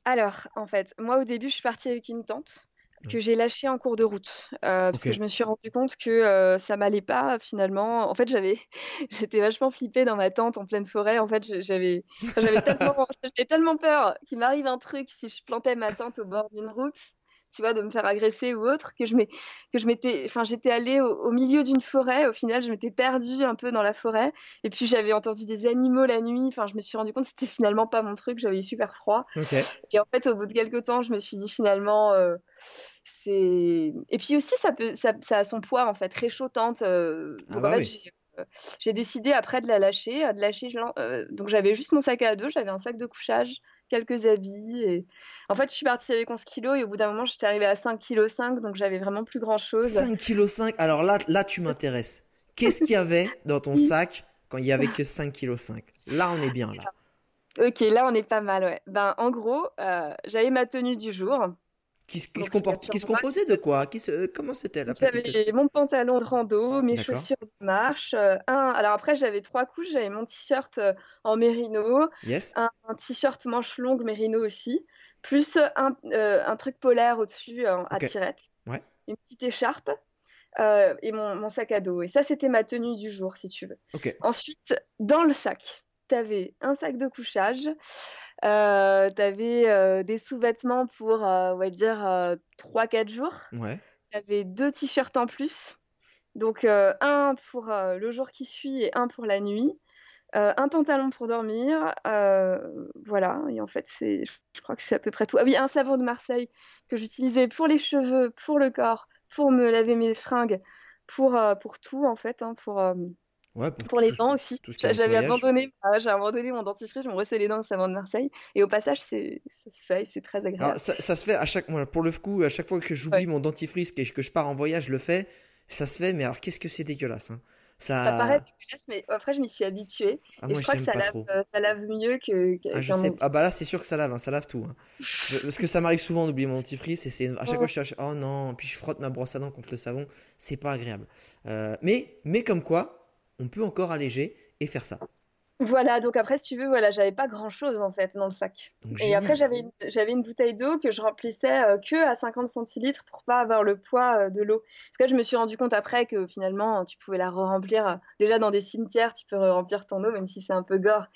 Alors, en fait, moi au début, je suis partie avec une tente que j'ai lâchée en cours de route euh, parce que je me suis rendu compte que euh, ça m'allait pas finalement. En fait, j'avais, j'étais vachement flippée dans ma tente en pleine forêt. En fait, j'avais, j'avais tellement, j'avais tellement peur qu'il m'arrive un truc si je plantais ma tente au bord d'une route, tu vois, de me faire agresser ou autre, que je que je m'étais, enfin, j'étais allée au, au milieu d'une forêt. Au final, je m'étais perdue un peu dans la forêt. Et puis j'avais entendu des animaux la nuit. Enfin, je me suis rendu compte que c'était finalement pas mon truc. J'avais eu super froid. Ok. Et en fait, au bout de quelques temps, je me suis dit finalement, euh, c'est. Et puis aussi, ça peut, ça, ça a son poids en fait, réchauffante. euh, Ah bah oui. j'ai, euh, j'ai décidé après de la lâcher, euh, de lâcher. euh, donc j'avais juste mon sac à dos, j'avais un sac de couchage, quelques habits. Et en fait, je suis partie avec 11 kilos et au bout d'un moment, j'étais arrivée à 5 kg 5, donc j'avais vraiment plus grand chose. 5 kg 5. Alors là, là tu m'intéresses. Qu'est-ce qu'il y avait dans ton sac quand il y avait que 5 kg 5 Là, on est bien là. Ok, là on est pas mal, ouais. Ben en gros, euh, j'avais ma tenue du jour. Qui, se- qui qui se composait de quoi? Qui se, Comment c'était la petite J'avais mon pantalon de rando, mes chaussures de marche. euh, un... Alors après, j'avais trois couches. J'avais mon t-shirt euh, en mérino, Yes. un, un t-shirt manche longue mérino aussi, plus un, euh, un truc polaire au-dessus euh, à Ok. tirette, Ouais. une petite écharpe euh, et mon, mon sac à dos. Et ça, c'était ma tenue du jour, si tu veux. Ok. Ensuite, dans le sac, tu avais un sac de couchage, euh, tu avais des sous-vêtements pour, euh, on va dire, 3-4 jours. Ouais. Tu avais deux t-shirts en plus. Donc, euh, un pour euh, le jour qui suit et un pour la nuit. Euh, un pantalon pour dormir. euh, voilà. Et en fait, c'est, je crois que c'est à peu près tout. Ah oui, un savon de Marseille que j'utilisais pour les cheveux, pour le corps, pour me laver mes fringues, pour, euh, pour tout, en fait. hein, pour, euh, Ouais, pour les dents aussi. J'avais abandonné, j'ai abandonné mon dentifrice, je me brossais les dents au savon de Marseille. Et au passage, c'est, ça se fait, c'est très agréable. Alors, ça, ça se fait à chaque pour le coup à chaque fois que j'oublie mon dentifrice et que je pars en voyage je le fais ça se fait mais alors qu'est-ce que c'est dégueulasse hein. ça Ça paraît dégueulasse, mais après, je m'y suis habituée. ah, et moi je crois que ça lave, euh, ça lave mieux que, que- ah, je sais ah bah là c'est sûr que ça lave hein, ça lave tout hein. Je- parce que ça m'arrive souvent d'oublier mon dentifrice et c'est à chaque fois je suis à- oh non puis je frotte ma brosse à dents contre le savon c'est pas agréable Euh, mais mais comme quoi on peut encore alléger et faire ça Voilà, donc après, si tu veux, voilà, j'avais pas grand-chose en fait dans le sac. Donc, Et après, j'avais une, j'avais une bouteille d'eau que je remplissais euh, que à 50 centilitres pour pas avoir le poids euh, de l'eau. Parce que je me suis rendu compte après que finalement, tu pouvais la re-remplir. euh, déjà dans des cimetières, tu peux remplir ton eau, même si c'est un peu gore.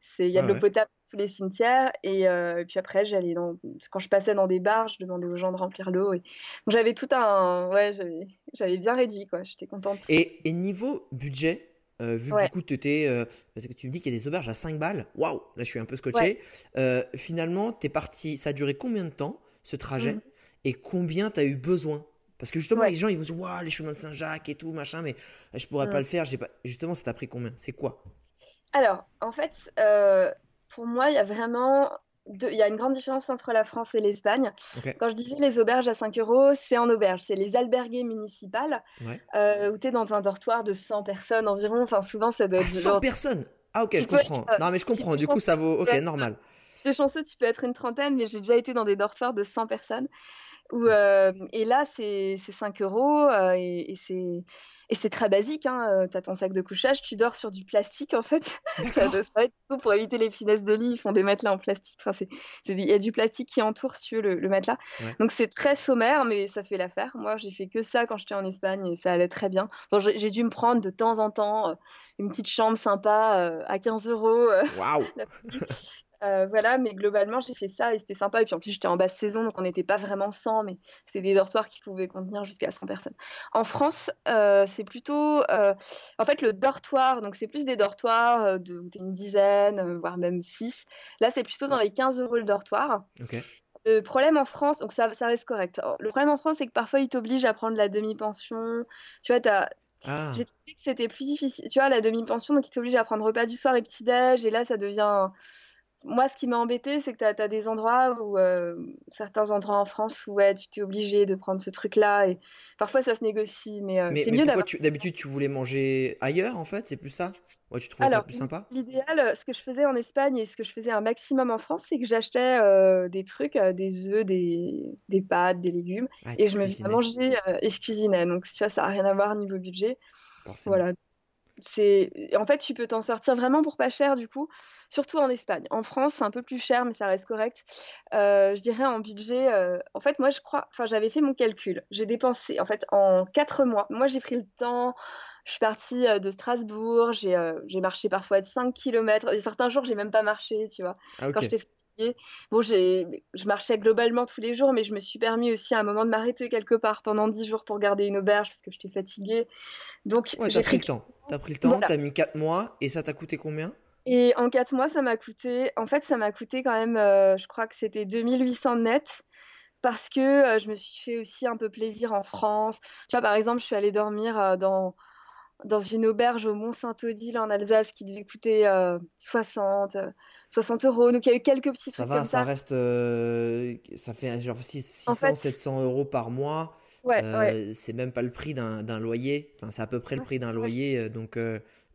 C'est, il y a de l'eau ouais. potable dans tous les cimetières. Et, et puis après, j'allais dans, quand je passais dans des bars, je demandais aux gens de remplir l'eau. Et... Donc j'avais tout un, ouais, j'avais, j'avais bien réduit quoi. J'étais contente. Et, et niveau budget, euh, vu que du coup tu étais, euh, parce que tu me dis qu'il y a des auberges à 5 balles, waouh, là je suis un peu scotché. Ouais. Euh, finalement, t'es parti, ça a duré combien de temps ce trajet Mhm. et combien t'as eu besoin? Parce que justement, Ouais. les gens ils vont se dire, waouh, les chemins de Saint-Jacques et tout, machin, mais je pourrais pas Mhm. le faire. Pas... Justement, ça t'a pris combien? C'est quoi? Alors, en fait, pour moi, il y a vraiment il y a une grande différence entre la France et l'Espagne. Quand je disais les auberges à 5 euros, c'est en auberge, c'est les albergues municipales Ouais. euh, où tu es dans un dortoir de 100 personnes environ. Enfin, souvent, ça doit À être 100 genre- personnes Ah, ok, Tu je comprends. être, euh, Non, mais je comprends. Du coup, ça vaut. Ok, être- normal. T'es chanceux, tu peux être une trentaine, mais j'ai déjà été dans des dortoirs de 100 personnes. Où, euh, et là, c'est c'est 5 euros euh, et, et c'est et c'est très basique. Hein. Tu as ton sac de couchage, tu dors sur du plastique en fait. Ça D'accord. doit- ça va être tout pour éviter les finesses de lit, ils font des matelas en plastique. Enfin, c'est, il y a du plastique qui entoure, si tu veux, le, le matelas. Ouais. Donc c'est très sommaire, mais ça fait l'affaire. Moi, j'ai fait que ça quand j'étais en Espagne et ça allait très bien. Bon, j'ai, dû me prendre de temps en temps euh, une petite chambre sympa euh, à 15 euros. euh, Waouh euh, voilà, mais globalement, j'ai fait ça et c'était sympa. Et puis en plus, j'étais en basse saison, donc on n'était pas vraiment 100, mais c'était des dortoirs qui pouvaient contenir jusqu'à 100 personnes. En France, euh, c'est plutôt. euh, en fait, le dortoir, donc c'est plus des dortoirs de où t'es une dizaine, voire même 6. Là, c'est plutôt dans les 15 euros le dortoir. Le problème en France, donc ça, ça reste correct. Le problème en France, c'est que parfois, ils t'obligent à prendre la demi-pension. Tu vois, t'as, Ah, j'ai trouvé que c'était plus difficile. Tu vois, la demi-pension, donc ils t'obligent à prendre repas du soir et petit-déj. Et là, ça devient. Moi, ce qui m'a embêté, c'est que tu as, des endroits où, euh, certains endroits en France où ouais, tu t'es obligé de prendre ce truc-là. Et parfois, ça se négocie. Mais, euh, mais, c'est mieux d'avoir. tu... d'habitude tu voulais manger ailleurs en fait? C'est plus ça? Ouais, tu trouvais ça Alors, plus sympa? l'idéal, ce que je faisais en Espagne et ce que je faisais un maximum en France, c'est que j'achetais euh, des trucs, des œufs, des, des pâtes, des légumes. Ah, Et je me faisais à manger et je cuisinais. Donc, tu vois, ça n'a rien à voir niveau budget. forcément. Voilà. C'est... En fait, tu peux t'en sortir vraiment pour pas cher, du coup, surtout en Espagne. En France, c'est un peu plus cher, mais ça reste correct. Euh, je dirais en budget. euh, En fait, moi, je crois. Enfin, j'avais fait mon calcul. J'ai dépensé, en fait, en quatre mois. Moi, j'ai pris le temps. Je suis partie euh, de Strasbourg. J'ai euh, marché parfois de 5 km. Et certains jours, j'ai même pas marché, tu vois Ah, quand j'étais Bon, je marchais globalement tous les jours, mais je me suis permis aussi à un moment de m'arrêter quelque part pendant 10 jours pour garder une auberge parce que j'étais fatiguée. Donc, Ouais, j'ai pris pris le temps. T'as pris le temps, Voilà. t'as mis 4 mois et ça t'a coûté combien? Et en 4 mois, ça m'a coûté, en fait, ça m'a coûté quand même, euh, je crois que c'était 2800 net. Parce que euh, je me suis fait aussi un peu plaisir en France. Tu vois, par exemple, je suis allée dormir euh, dans, dans une auberge au Mont-Saint-Odile en Alsace qui devait coûter euh, 60, euh, 60 euros. Donc il y a eu quelques petits Ça trucs va, comme ça ça. reste. euh, ça fait genre six- En 600, fait- 700 euros par mois. Ouais, Euh, ouais. C'est même pas le prix d'un loyer. Enfin, c'est à peu près le prix d'un loyer. euh, Donc,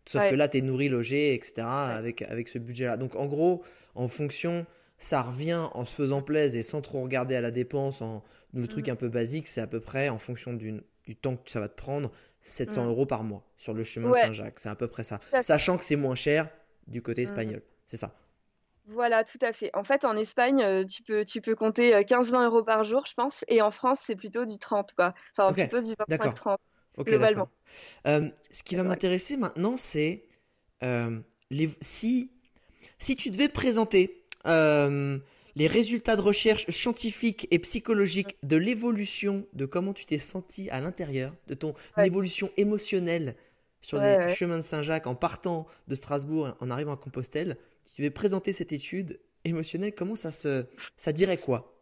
sauf Ouais. que là, t'es nourri, logé, etc. Avec, avec ce budget-là. Donc, en gros, en fonction ça revient en se faisant plaisir et sans trop regarder à la dépense, en le truc Mm. un peu basique, c'est à peu près en fonction d'une- du temps que ça va te prendre, 700 Mm. euros par mois sur le chemin Ouais. de Saint-Jacques. C'est à peu près ça. Sachant que c'est moins cher du côté Mm. espagnol. C'est ça. Voilà, tout à fait. En fait, en Espagne, euh, tu peux, tu peux compter euh, 15-20 euros par jour, je pense. Et en France, c'est plutôt du 30, quoi. Enfin, plutôt du d'accord. 25-30. Ok, Globalement. Euh, ce qui va m'intéresser maintenant, c'est euh, les- si, si tu devais présenter euh, les résultats de recherche scientifiques et psychologiques de l'évolution de comment tu t'es senti à l'intérieur, de ton Ouais. évolution émotionnelle sur Ouais, les ouais. chemins de Saint-Jacques en partant de Strasbourg en arrivant à Compostelle, tu devais présenter cette étude émotionnelle, comment ça se, ça dirait quoi?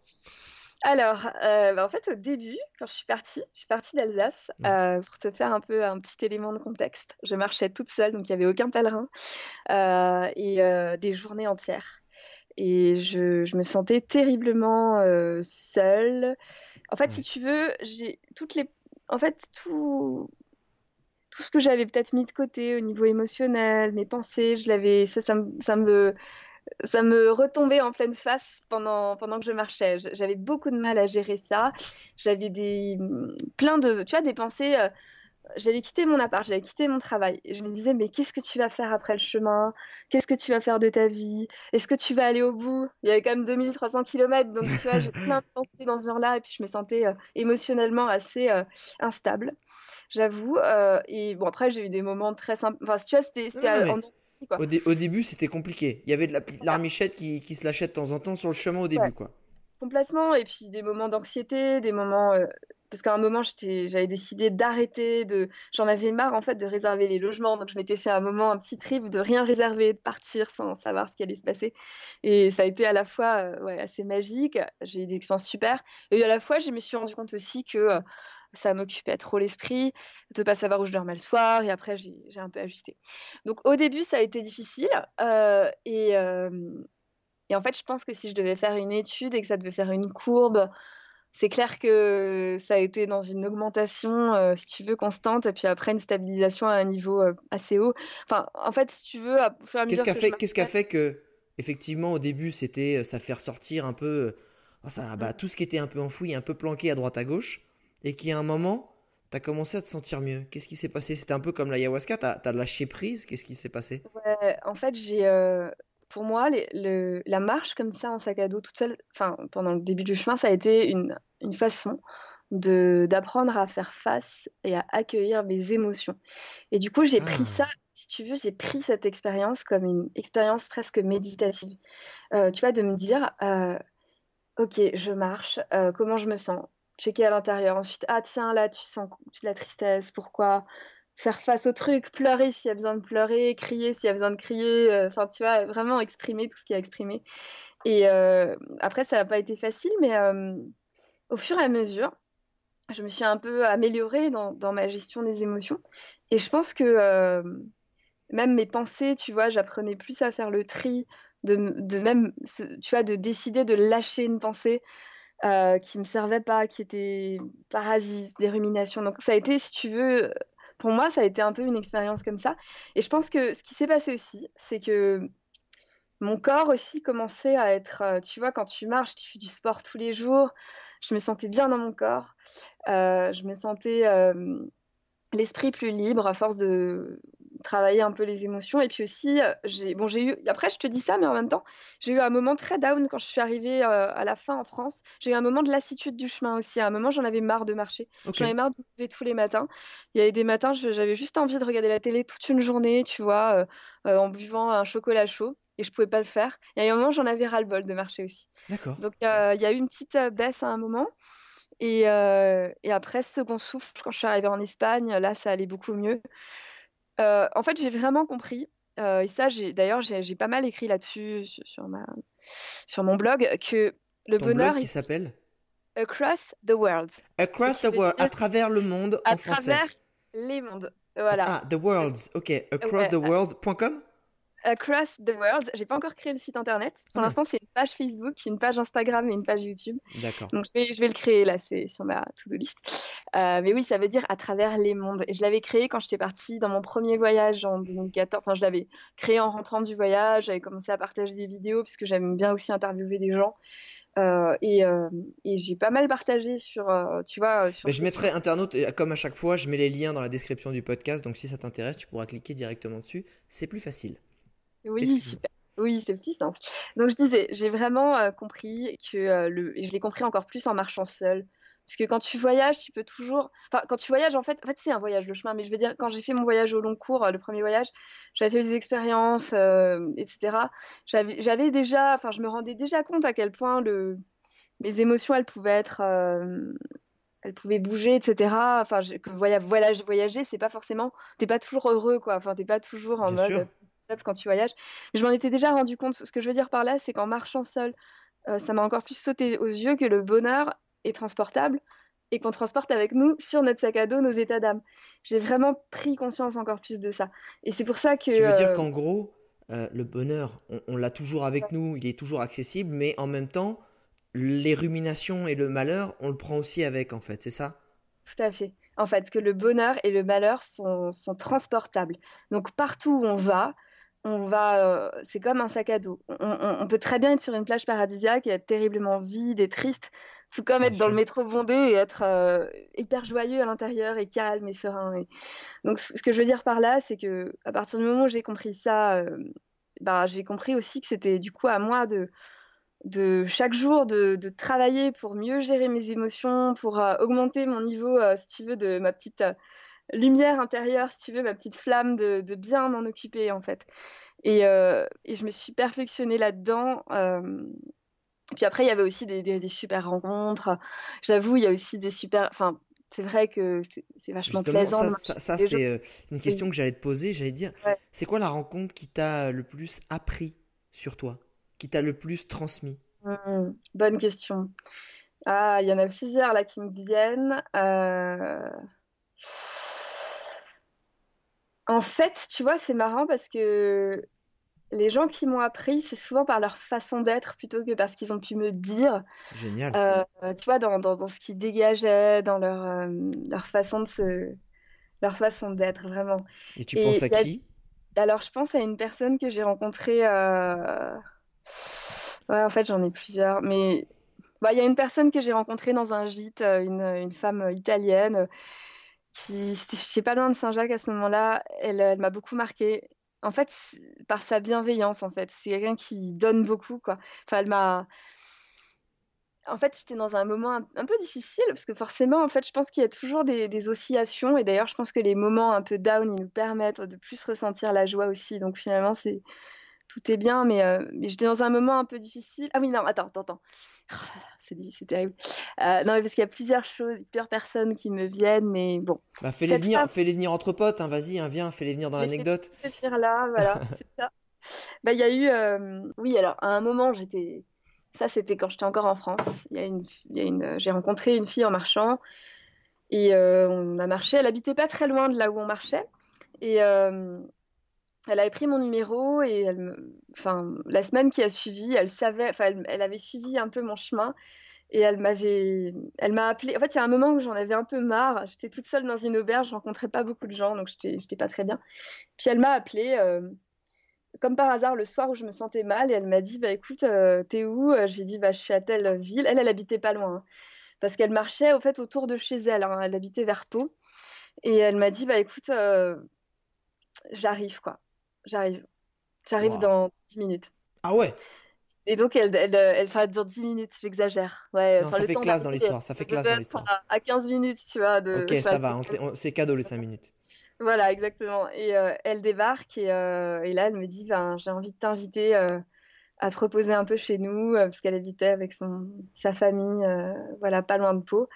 Alors, euh, bah, en fait, au début, quand je suis partie, je suis partie d'Alsace. Euh, pour te faire un peu un petit élément de contexte, je marchais toute seule, donc il n'y avait aucun pèlerin, euh, et des journées entières. Et je, je me sentais terriblement euh, seule. En fait, Ouais. si tu veux, j'ai toutes les, en fait, tout, tout ce que j'avais peut-être mis de côté au niveau émotionnel, mes pensées, je l'avais, ça, ça me, ça me, ça me retombait en pleine face pendant, pendant que je marchais. J'avais beaucoup de mal à gérer ça. J'avais des, plein de, tu vois, des pensées. euh, j'allais quitter mon appart, j'allais quitter mon travail. Et je me disais, mais qu'est-ce que tu vas faire après le chemin? Qu'est-ce que tu vas faire de ta vie? Est-ce que tu vas aller au bout? Il y avait quand même 2300 km, donc tu vois, j'ai plein de pensées dans ce genre-là. Et puis je me sentais euh, émotionnellement assez euh, instable, j'avoue. Euh, et bon, après, j'ai eu des moments très sympas. Enfin, tu vois, c'était en. Au, dé- au début, c'était compliqué. Il y avait de la l'armichette qui, qui se lâchait de temps en temps sur le chemin au début, Ouais. quoi. Complètement, et puis des moments d'anxiété, des moments... euh, parce qu'à un moment, j'avais décidé d'arrêter, j'en avais marre en fait de réserver les logements, donc je m'étais fait un moment, un petit trip de rien réserver, de partir sans savoir ce qui allait se passer. Et ça a été à la fois euh, assez magique, j'ai eu des expériences super, et à la fois, je me suis rendu compte aussi que euh, ça m'occupait trop l'esprit, de pas savoir où je dormais le soir, et après, j'ai, un peu ajusté. Donc au début, ça a été difficile, euh, et en fait, je pense que si je devais faire une étude et que ça devait faire une courbe, c'est clair que ça a été dans une augmentation, euh, si tu veux, constante, et puis après une stabilisation à un niveau euh, assez haut. Enfin, en fait, si tu veux, à- Qu'est-ce qu'a fait, fait que, effectivement, au début, c'était euh, ça fait ressortir un peu ça, bah, tout ce qui était un peu enfoui, un peu planqué à droite à gauche, et qui à un moment, t'as commencé à te sentir mieux. Qu'est-ce qui s'est passé? C'était un peu comme l'ayahuasca, t'as, t'as lâché prise? Qu'est-ce qui s'est passé? Ouais, en fait, j'ai, euh, pour moi, les- le- la marche comme ça en sac à dos toute seule, enfin, pendant le début du chemin, ça a été une, une façon de d'apprendre à faire face et à accueillir mes émotions. Et du coup, j'ai pris Ah. ça, si tu veux, j'ai pris cette expérience comme une expérience presque méditative. Euh, tu vois, de me dire, euh, ok, je marche, euh, comment je me sens? Checker à l'intérieur. Ensuite, ah tiens, là, tu sens de la tristesse, pourquoi? Faire face au truc, pleurer s'il y a besoin de pleurer, crier s'il y a besoin de crier, enfin, tu vois, vraiment exprimer tout ce qu'il y a à exprimer. Et après, ça n'a pas été facile, mais au fur et à mesure, je me suis un peu améliorée dans, ma gestion des émotions. Et je pense que euh, même mes pensées, tu vois, j'apprenais plus à faire le tri, de, même, tu vois, de décider de lâcher une pensée euh, qui me servait pas, qui était parasite, des ruminations. Donc ça a été, si tu veux, pour moi, ça a été un peu une expérience comme ça. Et je pense que ce qui s'est passé aussi, c'est que mon corps aussi commençait à être, euh, tu vois, quand tu marches, tu fais du sport tous les jours, je me sentais bien dans mon corps, euh, je me sentais euh, l'esprit plus libre à force de travailler un peu les émotions. Et puis aussi, euh, j'ai, bon, j'ai eu, après je te dis ça, mais en même temps, j'ai eu un moment très down quand je suis arrivée euh, à la fin en France. J'ai eu un moment de lassitude du chemin aussi. À un moment, j'en avais marre de marcher. J'en avais marre de me lever tous les matins. Il y avait des matins, j'avais juste envie de regarder la télé toute une journée, tu vois, euh, euh, en buvant un chocolat chaud. Et je pouvais pas le faire. Et à un moment, j'en avais ras-le-bol de marcher aussi. D'accord. Donc, euh, il y a eu une petite euh, baisse à un moment. Et, euh, et après, second souffle, quand je suis arrivée en Espagne, là, ça allait beaucoup mieux. En fait, j'ai vraiment compris, euh, et ça, d'ailleurs, j'ai, pas mal écrit là-dessus sur, ma, sur mon blog, que le Ton bonheur blog qui s'appelle? Across the world, Across the World, à travers le monde à en français. travers les mondes. Voilà. Ah, The Worlds, ok. Ouais. Across the World. J'ai pas encore créé le site internet. Pour Ah. l'instant, c'est une page Facebook, une page Instagram et une page YouTube. D'accord. Donc je vais, je vais le créer là, c'est sur ma to-do list. Euh, mais oui, ça veut dire à travers les mondes. Et je l'avais créé quand j'étais partie dans mon premier voyage en 2014. Enfin, je l'avais créé en rentrant du voyage. J'avais commencé à partager des vidéos puisque j'aime bien aussi interviewer des gens. Euh, et euh, et j'ai pas mal partagé sur, euh, tu vois, sur Mais je mettrai internaute, comme à chaque fois, je mets les liens dans la description du podcast. Donc si ça t'intéresse, tu pourras cliquer directement dessus. C'est plus facile. Oui, super. Oui, c'est simple. Donc je disais, j'ai vraiment euh, compris que euh, le, et je l'ai compris encore plus en marchant seule. Parce que quand tu voyages, tu peux toujours. Enfin, quand tu voyages, en fait, en fait, c'est un voyage le chemin. Mais je veux dire, quand j'ai fait mon voyage au long cours, euh, le premier voyage, j'avais fait des expériences, euh, etc. J'avais, j'avais déjà, enfin, je me rendais déjà compte à quel point le, mes émotions, elles pouvaient être, elles pouvaient bouger, etc. Enfin, je- que voya- voyage, voyager, c'est pas forcément, t'es pas toujours heureux, quoi. Enfin, t'es pas toujours en Bien mode sûr. Quand tu voyages. Je m'en étais déjà rendu compte. Ce que je veux dire par là, c'est qu'en marchant seul, euh, ça m'a encore plus sauté aux yeux que le bonheur est transportable et qu'on transporte avec nous sur notre sac à dos nos états d'âme. J'ai vraiment pris conscience encore plus de ça. Et c'est pour ça que. Tu veux dire euh, qu'en gros, euh, le bonheur, on, on l'a toujours avec nous, il est toujours accessible, mais en même temps, les ruminations et le malheur, on le prend aussi avec, en fait, c'est ça? Tout à fait. En fait, que le bonheur et le malheur sont, sont transportables. Donc partout où on va, on va, euh, c'est comme un sac à dos. On, on- on peut très bien être sur une plage paradisiaque et être terriblement vide et triste, tout comme Bien être dans le métro bondé et être euh, hyper joyeux à l'intérieur et calme et serein. Et... Donc ce que je veux dire par là, c'est que à partir du moment où j'ai compris ça, euh, bah, j'ai compris aussi que c'était du coup à moi de de chaque jour de, de travailler pour mieux gérer mes émotions, pour augmenter mon niveau, si tu veux, de ma petite lumière intérieure, si tu veux, ma petite flamme, de, de bien m'en occuper en fait. Et, euh, et je me suis perfectionnée là-dedans. euh, Puis après, il y avait aussi des, des- des super rencontres. J'avoue, il y a aussi des super. Enfin, c'est vrai que c'est vachement Justement, plaisant. ça, c'est euh, une question que j'allais te poser. J'allais dire, Ouais. c'est quoi la rencontre qui t'a le plus appris sur toi? Qui t'a le plus transmis? Hmm, bonne question. Ah, il y en a plusieurs là qui me viennent. Euh, En fait, tu vois, c'est marrant parce que les gens qui m'ont appris, c'est souvent par leur façon d'être plutôt que parce qu'ils ont pu me dire. Génial. Euh, tu vois, dans, dans, dans ce qu'ils dégageaient, dans leur, euh, leur façon de se... leur façon d'être, vraiment. Et tu et penses à a- qui? Alors, je pense à une personne que j'ai rencontrée. euh, Ouais, en fait, j'en ai plusieurs. Mais bah, il y a une personne que j'ai rencontrée dans un gîte, une, une femme italienne, qui, j'étais pas loin de Saint-Jacques à ce moment-là. Elle, m'a beaucoup marquée. En fait, par sa bienveillance, en fait. C'est quelqu'un qui donne beaucoup, quoi. Enfin, elle m'a. En fait, j'étais dans un moment un, un peu difficile, parce que forcément, en fait, je pense qu'il y a toujours des, des oscillations. Et d'ailleurs, je pense que les moments un peu down, ils nous permettent de plus ressentir la joie aussi. Donc finalement, c'est tout est bien, mais, euh, mais j'étais dans un moment un peu difficile. Ah oui, non, attends, attends, attends. Oh là là, c'est terrible. Euh, non, mais parce qu'il y a plusieurs choses, plusieurs personnes qui me viennent, mais bon. Bah, fais-les venir, fais-les venir entre potes, hein, vas-y, hein, viens, fais-les venir dans Mais l'anecdote. te dire là, voilà, c'est ça. Bah, il y a eu, euh, oui, alors à un moment, j'étais, ça c'était quand j'étais encore en France. Il y a une, il y a une, j'ai rencontré une fille en marchant et on a marché. Elle habitait pas très loin de là où on marchait et euh, elle avait pris mon numéro et la semaine qui a suivi, elle savait, elle, avait suivi un peu mon chemin. Et elle m'avait, elle m'a appelé. En fait, il y a un moment où j'en avais un peu marre. J'étais toute seule dans une auberge, je rencontrais pas beaucoup de gens, donc j'étais, j'étais pas très bien. Puis elle m'a appelé, euh, comme par hasard, le soir où je me sentais mal, et elle m'a dit, bah écoute, euh, t'es où? Euh, Je lui ai dit, bah je suis à telle ville. Elle, elle habitait pas loin, hein, parce qu'elle marchait au fait autour de chez elle. hein. Elle habitait vers Pau, et elle m'a dit, bah écoute, j'arrive quoi, j'arrive, j'arrive Wow. dans 10 minutes. Ah ouais, Et donc elle, elle, elle, enfin, dans 10 minutes, j'exagère. Ouais, Non, ça le fait temps classe dans l'histoire, ça fait classe dans l'histoire. À, à 15 minutes, tu vois. De, ok, ça va, c'est cadeau les 5 minutes. Voilà, exactement. Et euh, elle débarque et, euh, et là, elle me dit, ben, j'ai envie de t'inviter euh, à te reposer un peu chez nous, euh, parce qu'elle habitait avec son, sa famille, euh, voilà, pas loin de Pau.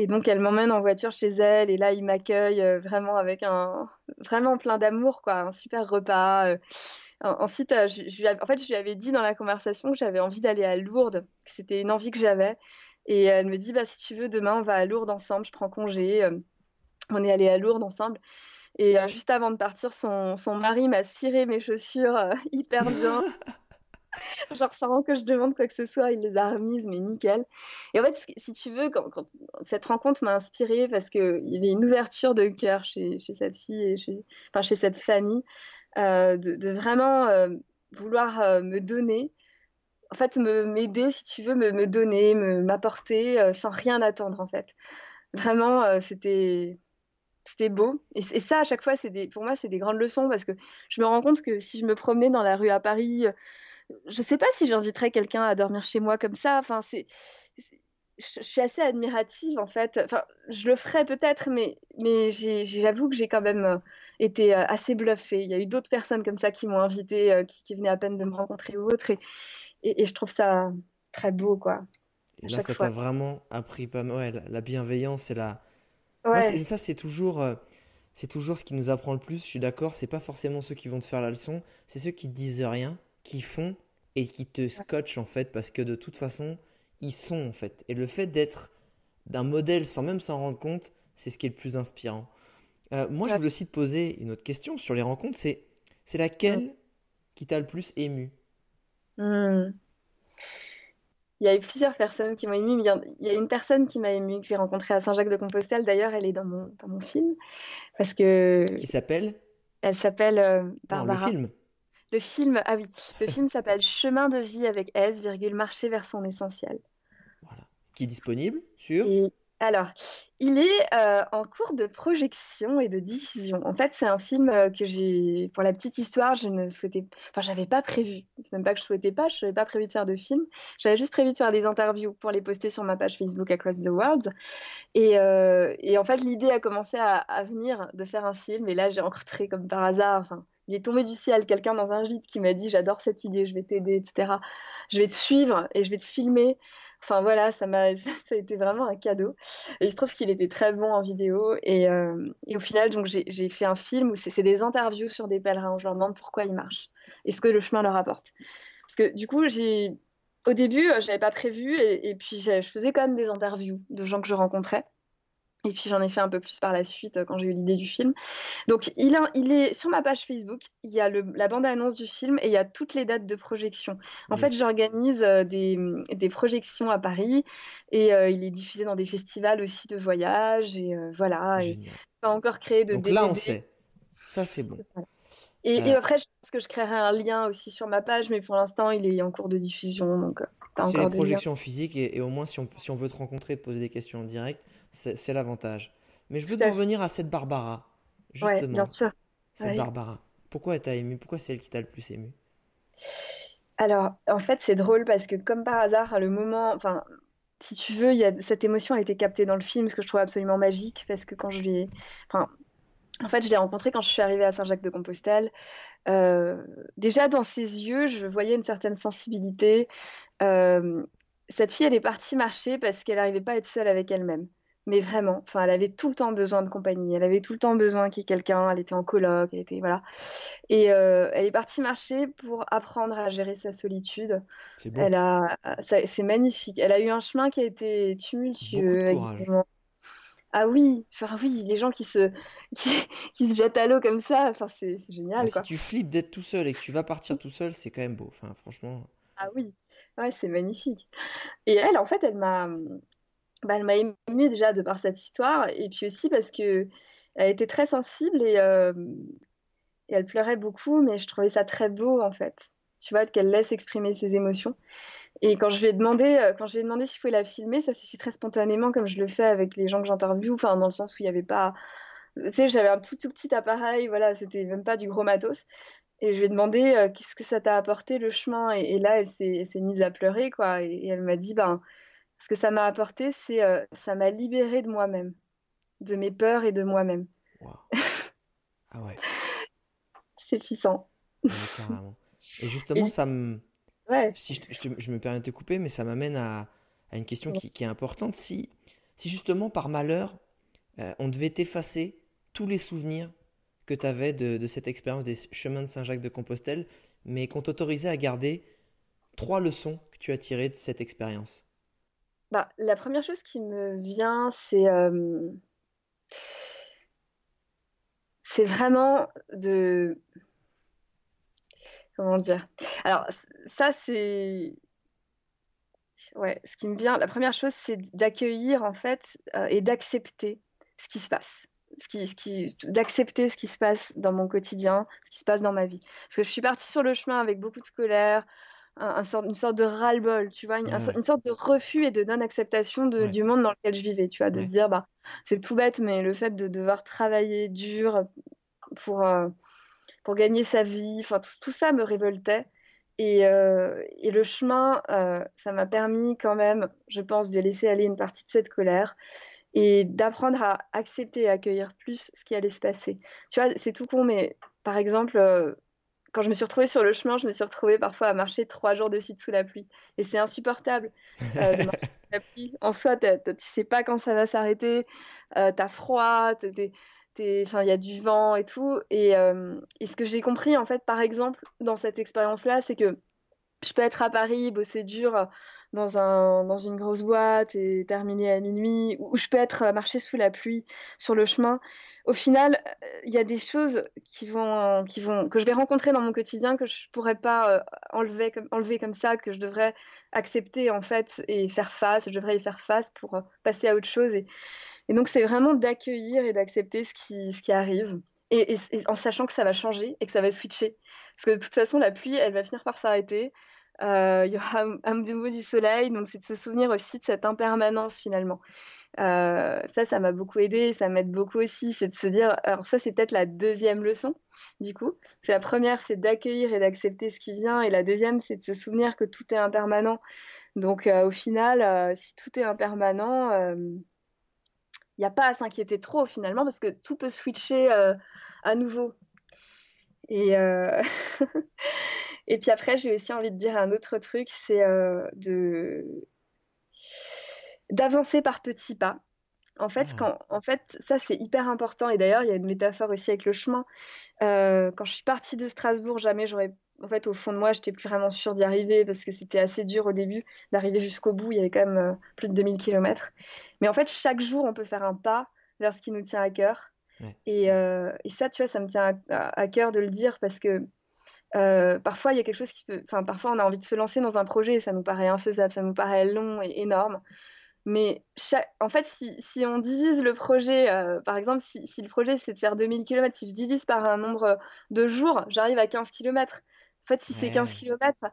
Et donc, elle m'emmène en voiture chez elle, et là, il m'accueille euh, vraiment avec un, vraiment plein d'amour, quoi, un super repas. euh. En- Ensuite, euh, je, je en fait, je lui avais dit dans la conversation que j'avais envie d'aller à Lourdes, que c'était une envie que j'avais. Et elle me dit, bah, si tu veux, demain, on va à Lourdes ensemble, je prends congé. euh. On est allé à Lourdes ensemble. Et euh, juste avant de partir, son, mari m'a ciré mes chaussures euh, hyper bien. Genre, sans que je demande quoi que ce soit, il les a remises, mais nickel. Et en fait, si tu veux, quand, cette rencontre m'a inspirée parce qu'il y avait une ouverture de cœur chez, cette fille et chez, enfin, chez cette famille, euh, de, vraiment euh, vouloir euh, me donner, en fait, m'aider, si tu veux, me, me donner, m'apporter sans rien attendre, en fait. Vraiment, c'était c'était beau. Et, ça, à chaque fois, c'est pour moi, c'est des grandes leçons parce que je me rends compte que si je me promenais dans la rue à Paris, je sais pas si j'inviterais quelqu'un à dormir chez moi comme ça. Enfin, c'est, je suis assez admirative en fait. Enfin, je le ferais peut-être, mais, mais j'avoue que j'ai quand même été assez bluffée. Il y a eu d'autres personnes comme ça qui m'ont invitée, qui, qui, venaient à peine de me rencontrer ou autre, et, et, et je trouve ça très beau, quoi. Et là, ça t'a vraiment appris pas mal. Ouais, la, la bienveillance et la. Ouais. Moi, ça, c'est toujours. Euh, c'est toujours ce qui nous apprend le plus, je suis d'accord. C'est pas forcément ceux qui vont te faire la leçon, c'est ceux qui te disent rien, qui font et qui te scotchent en fait, parce que de toute façon, ils sont en fait. Et le fait d'être d'un modèle sans même s'en rendre compte, c'est ce qui est le plus inspirant. Euh, moi, ouais. je voulais aussi te poser une autre question sur les rencontres. C'est, c'est laquelle mmh. qui t'a le plus ému? Mmh. Il y a eu plusieurs personnes qui m'ont ému. Mais il y a une personne qui m'a ému que j'ai rencontrée à Saint-Jacques-de-Compostelle. D'ailleurs, elle est dans mon, dans mon film. Parce que... Qui s'appelle? Elle s'appelle euh, Barbara. Non, le film le film, ah oui, le film s'appelle Chemin de vie avec S, virgule, marcher vers son essentiel. Voilà. Qui est disponible sur et, Alors, il est euh, en cours de projection et de diffusion. En fait, c'est un film euh, que j'ai, pour la petite histoire, je ne souhaitais, enfin, j'avais pas prévu. C'est même pas que je souhaitais pas, je n'avais pas prévu de faire de film. J'avais juste prévu de faire des interviews pour les poster sur ma page Facebook Across the World. Et, euh, et en fait, l'idée a commencé à, à, venir de faire un film. Et là, j'ai rencontré comme par hasard, enfin, il est tombé du ciel quelqu'un dans un gîte qui m'a dit j'adore cette idée, je vais t'aider, etc. Je vais te suivre et je vais te filmer. Enfin voilà, ça m'a, ça a été vraiment un cadeau. Et il se trouve qu'il était très bon en vidéo et, euh, au final donc j'ai fait un film où c'est des interviews sur des pèlerins je leur demande pourquoi ils marchent et ce que le chemin leur apporte. Parce que du coup j'ai, au début j'avais pas prévu et, et puis je faisais quand même des interviews de gens que je rencontrais. Et puis j'en ai fait un peu plus par la suite quand j'ai eu l'idée du film. Donc il, a, il, est sur ma page Facebook, il y a le, la bande-annonce du film et il y a toutes les dates de projection. En fait, j'organise euh, des, des, projections à Paris et euh, il est diffusé dans des festivals aussi de voyage et euh, voilà. Et pas encore créé de Donc DVD. là, on sait. Ça, c'est bon. Et, et, après, je pense que je créerai un lien aussi sur ma page, mais pour l'instant, il est en cours de diffusion. Donc, c'est les projections physiques et, et, au moins, si on, si on veut te rencontrer, te poser des questions en direct, c'est l'avantage. Mais je veux en revenir à cette Barbara, justement. Ouais, bien sûr. Cette oui. Barbara. Pourquoi elle t'a ému Pourquoi c'est elle qui t'a le plus ému Alors, en fait, c'est drôle parce que, comme par hasard, le moment. Enfin, si tu veux, y a... cette émotion a été captée dans le film, ce que je trouve absolument magique, parce que quand je l'ai. Enfin, en fait, je l'ai rencontrée quand je suis arrivée à Saint-Jacques-de-Compostelle. Euh, déjà, dans ses yeux, je voyais une certaine sensibilité. Euh, cette fille, elle est partie marcher parce qu'elle n'arrivait pas à être seule avec elle-même mais vraiment, enfin, elle avait tout le temps besoin de compagnie, elle avait tout le temps besoin qu'il y ait quelqu'un, elle était en coloc, elle était, voilà. Et euh, elle est partie marcher pour apprendre à gérer sa solitude. C'est beau. Elle a, c'est magnifique. Elle a eu un chemin qui a été tumultueux. Ah oui, enfin oui, les gens qui se, qui, qui se jettent à l'eau comme ça, enfin c'est génial. Bah, quoi. Si tu flippes d'être tout seul et que tu vas partir tout seul, c'est quand même beau. Enfin, franchement. Ah oui, ouais, c'est magnifique. Et elle, en fait, elle m'a, bah, elle m'a émue déjà de par cette histoire et puis aussi parce que elle était très sensible et, euh, et, elle pleurait beaucoup, mais je trouvais ça très beau en fait. Tu vois, qu'elle laisse exprimer ses émotions. Et quand je lui ai demandé, euh, quand je lui ai demandé s'il pouvait la filmer, ça s'est fait très spontanément, comme je le fais avec les gens que j'interviewe, enfin dans le sens où il n'y avait pas, tu sais, j'avais un tout tout petit appareil, voilà, c'était même pas du gros matos. Et je lui ai demandé euh, qu'est-ce que ça t'a apporté le chemin, et, là elle s'est mise à pleurer quoi, et elle m'a dit ben ce que ça m'a apporté, c'est euh, ça m'a libéré de moi-même, de mes peurs et de moi-même. Wow. Ah ouais. c'est puissant. Ouais, carrément. Et justement, et... ça me. Ouais. Si je, je, je, me permets de te couper, mais ça m'amène à, à, une question ouais. qui, qui, est importante. Si, si justement, par malheur, euh, on devait effacer tous les souvenirs que tu avais de, de, cette expérience des chemins de Saint-Jacques de Compostelle, mais qu'on t'autorisait à garder trois leçons que tu as tirées de cette expérience, bah, la première chose qui me vient, c'est vraiment de. Comment dire? Alors, ça, c'est. Ouais, ce qui me vient, la première chose, c'est d'accueillir, en fait, et d'accepter ce qui se passe. Ce qui, ce qui, d'accepter ce qui se passe dans mon quotidien, ce qui se passe dans ma vie. Parce que je suis partie sur le chemin avec beaucoup de colère, un, une sorte de ras-le-bol, tu vois, une, une, sorte de refus et de non-acceptation du monde dans lequel je vivais, tu vois, de se dire, bah, c'est tout bête, mais le fait de devoir travailler dur pour, euh, pour gagner sa vie, enfin, tout, tout, ça me révoltait. Et, euh, et le chemin, euh, ça m'a permis quand même, je pense, de laisser aller une partie de cette colère et d'apprendre à accepter et accueillir plus ce qui allait se passer. Tu vois, c'est tout con, mais par exemple, quand je me suis retrouvée sur le chemin, je me suis retrouvée parfois à marcher trois jours de suite sous la pluie. Et c'est insupportable euh, de marcher sous la pluie. En soi, tu sais pas quand ça va s'arrêter, euh, tu as froid, il y a du vent et tout. Et, euh, et ce que j'ai compris, en fait, par exemple, dans cette expérience-là, c'est que je peux être à Paris, bosser dur dans, un, dans une grosse boîte et terminer à minuit, ou je peux être euh, marcher sous la pluie sur le chemin. Au final, il y a des choses qui vont, qui vont, que je vais rencontrer dans mon quotidien que je pourrais pas euh, enlever, comme, enlever comme ça, que je devrais accepter en fait et faire face. Je devrais y faire face pour euh, passer à autre chose. Et, donc, c'est vraiment d'accueillir et d'accepter ce qui, ce qui arrive. Et, en sachant que ça va changer et que ça va switcher. Parce que de toute façon, la pluie, elle va finir par s'arrêter. Euh, il y aura un, nouveau du soleil, donc c'est de se souvenir aussi de cette impermanence finalement. Euh, ça, ça m'a beaucoup aidé, ça m'aide beaucoup aussi, c'est de se dire, alors ça c'est peut-être la deuxième leçon du coup. La première, c'est d'accueillir et d'accepter ce qui vient, et la deuxième, c'est de se souvenir que tout est impermanent. Donc euh, au final, si tout est impermanent, il n'y a pas à s'inquiéter trop finalement, parce que tout peut switcher à nouveau. Et Et puis après, j'ai aussi envie de dire un autre truc, c'est euh, de d'avancer par petits pas. En fait, ah. quand, en fait, ça c'est hyper important. Et d'ailleurs, il y a une métaphore aussi avec le chemin. Euh, quand je suis partie de Strasbourg, jamais j'aurais. En fait, au fond de moi, j'étais plus vraiment sûre d'y arriver parce que c'était assez dur au début d'arriver jusqu'au bout. Il y avait quand même euh, plus de 2000 km. Mais en fait, chaque jour, on peut faire un pas vers ce qui nous tient à cœur. Et, et, ça, tu vois, ça me tient à, à, cœur de le dire parce que euh, parfois, il y a quelque chose qui peut. Enfin, parfois, on a envie de se lancer dans un projet et ça nous paraît infaisable, ça nous paraît long et énorme. Mais en fait, si, si, on divise le projet, euh, par exemple, si, si le projet c'est de faire 2000 km, si je divise par un nombre de jours, j'arrive à 15 km. En fait, si c'est 15 km,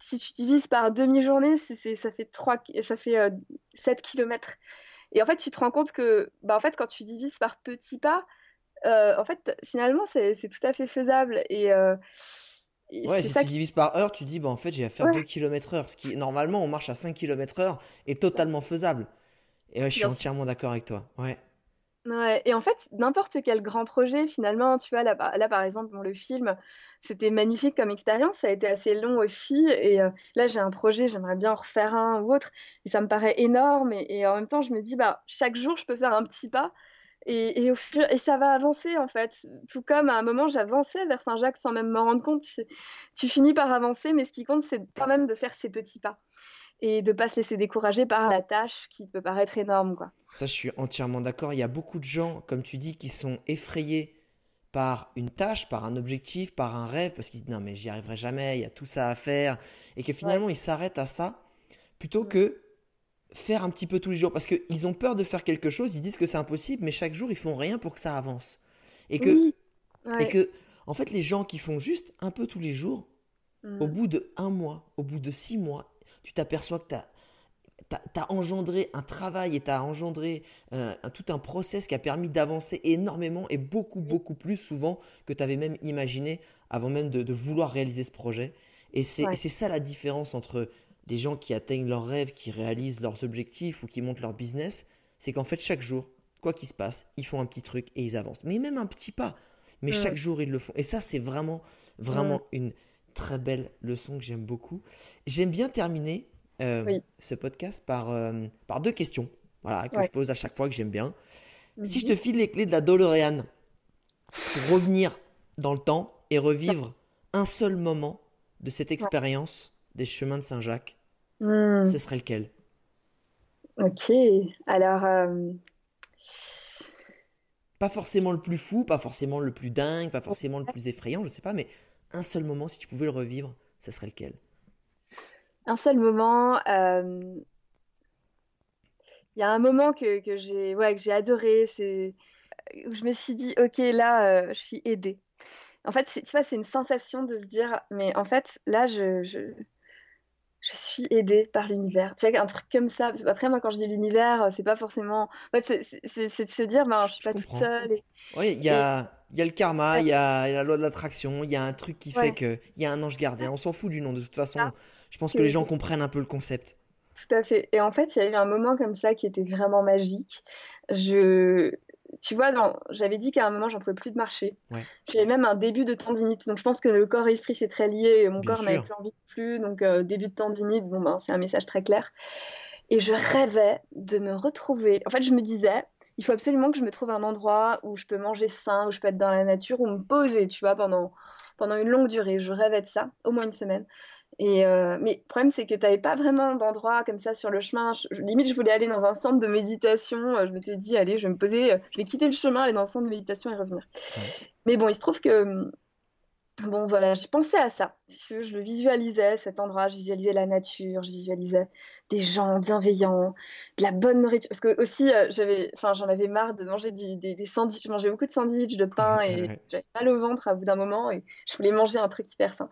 si tu divises par demi-journée, ça fait, 3, ça fait 7 euh, km. Et en fait, tu te rends compte que bah, en fait, quand tu divises par petits pas, en fait, finalement, c'est tout à fait faisable. Et, Ouais, si tu divises par heure, tu dis, bah, en fait, j'ai à faire 2 km heure. Ce qui, normalement, on marche à 5 km heure est totalement faisable. Et ouais, je suis entièrement d'accord avec toi. Ouais. Ouais, et en fait, n'importe quel grand projet, finalement, tu vois, là, là par exemple, dans le film, c'était magnifique comme expérience, ça a été assez long aussi, et euh, là, j'ai un projet, j'aimerais bien en refaire un ou autre, et ça me paraît énorme, et, et, en même temps, je me dis, bah, chaque jour, je peux faire un petit pas, et, et, et, ça va avancer en fait. Tout comme à un moment j'avançais vers Saint-Jacques sans même m'en rendre compte. Tu, finis par avancer, mais ce qui compte c'est quand même de faire ces petits pas et de pas se laisser décourager par la tâche qui peut paraître énorme. Quoi. Ça, je suis entièrement d'accord. Il y a beaucoup de gens, comme tu dis, qui sont effrayés par une tâche, par un objectif, par un rêve, parce qu'ils disent non mais j'y arriverai jamais, il y a tout ça à faire, et que finalement ils s'arrêtent à ça, plutôt que faire un petit peu tous les jours parce qu'ils ont peur de faire quelque chose, ils disent que c'est impossible, mais chaque jour ils font rien pour que ça avance. Et que, et que en fait, les gens qui font juste un peu tous les jours, au mm. bout de un mois, au bout de six mois, tu t'aperçois que tu as, as, engendré un travail et tu as engendré euh, tout un process qui a permis d'avancer énormément et beaucoup, beaucoup plus souvent que tu avais même imaginé avant même de, de vouloir réaliser ce projet. Et c'est ça la différence entre les gens qui atteignent leurs rêves, qui réalisent leurs objectifs ou qui montent leur business, c'est qu'en fait chaque jour, quoi qu'il se passe, ils font un petit truc et ils avancent. Mais même un petit pas, mais chaque jour ils le font. Et ça c'est vraiment, vraiment une très belle leçon que j'aime beaucoup. J'aime bien terminer euh, ce podcast par, euh, par deux questions voilà, que je pose à chaque fois que j'aime bien. Si je te file les clés de la DeLorean pour revenir dans le temps et revivre un seul moment de cette expérience des chemins de Saint-Jacques, Hmm. Ce serait lequel? Ok, alors. Euh, Pas forcément le plus fou, pas forcément le plus dingue, pas forcément le plus effrayant, je sais pas, mais un seul moment, si tu pouvais le revivre, ça serait lequel? Un seul moment. euh, Il y a un moment que, que j'ai ouais, que adoré, c'est où je me suis dit, ok, là, euh, je suis aidée. En fait, tu vois, c'est une sensation de se dire, mais en fait, là, je, je, je suis aidée par l'univers. Tu vois, un truc comme ça. Parce qu'après, moi, quand je dis l'univers, euh, c'est pas forcément. En fait, c'est de se dire, ben, je suis Je pas toute seule. Et... Oui, il y a, il y a le karma, il y a la loi de l'attraction, il y a un truc qui fait Ouais. que il y a un ange gardien. On s'en fout du nom, de toute façon. Ah, Je pense que les gens comprennent un peu le concept. Tout à fait. Et en fait, il y a eu un moment comme ça qui était vraiment magique. Je, tu vois, j'avais dit qu'à un moment, j'en pouvais plus de marcher. Ouais. J'avais même un début de tendinite. Donc, je pense que le corps et l'esprit, c'est très lié. Mon Bien corps n'avait plus envie de plus. Donc, euh, début de tendinite, bon, ben, c'est un message très clair. Et je rêvais de me retrouver. En fait, je me disais, il faut absolument que je me trouve un endroit où je peux manger sain, où je peux être dans la nature, où me poser, tu vois, pendant, pendant une longue durée. Je rêvais de ça, au moins une semaine. Et euh, mais le problème, c'est que tu n'avais pas vraiment d'endroit comme ça sur le chemin. Je- je- limite, je voulais aller dans un centre de méditation. Euh, Je m'étais dit, allez, je vais me poser, euh, je vais quitter le chemin, aller dans un centre de méditation et revenir. Ouais. Mais bon, il se trouve que, hum, bon, voilà, j'ai pensé à ça. Je, je le visualisais, cet endroit. Je visualisais la nature, je visualisais des gens bienveillants, de la bonne nourriture. Parce que aussi, euh, j'avais, enfin, j'en avais marre de manger du- des, des sandwichs. Je mangeais beaucoup de sandwichs, de pain et j'avais mal au ventre à bout d'un moment et je voulais manger un truc hyper sain.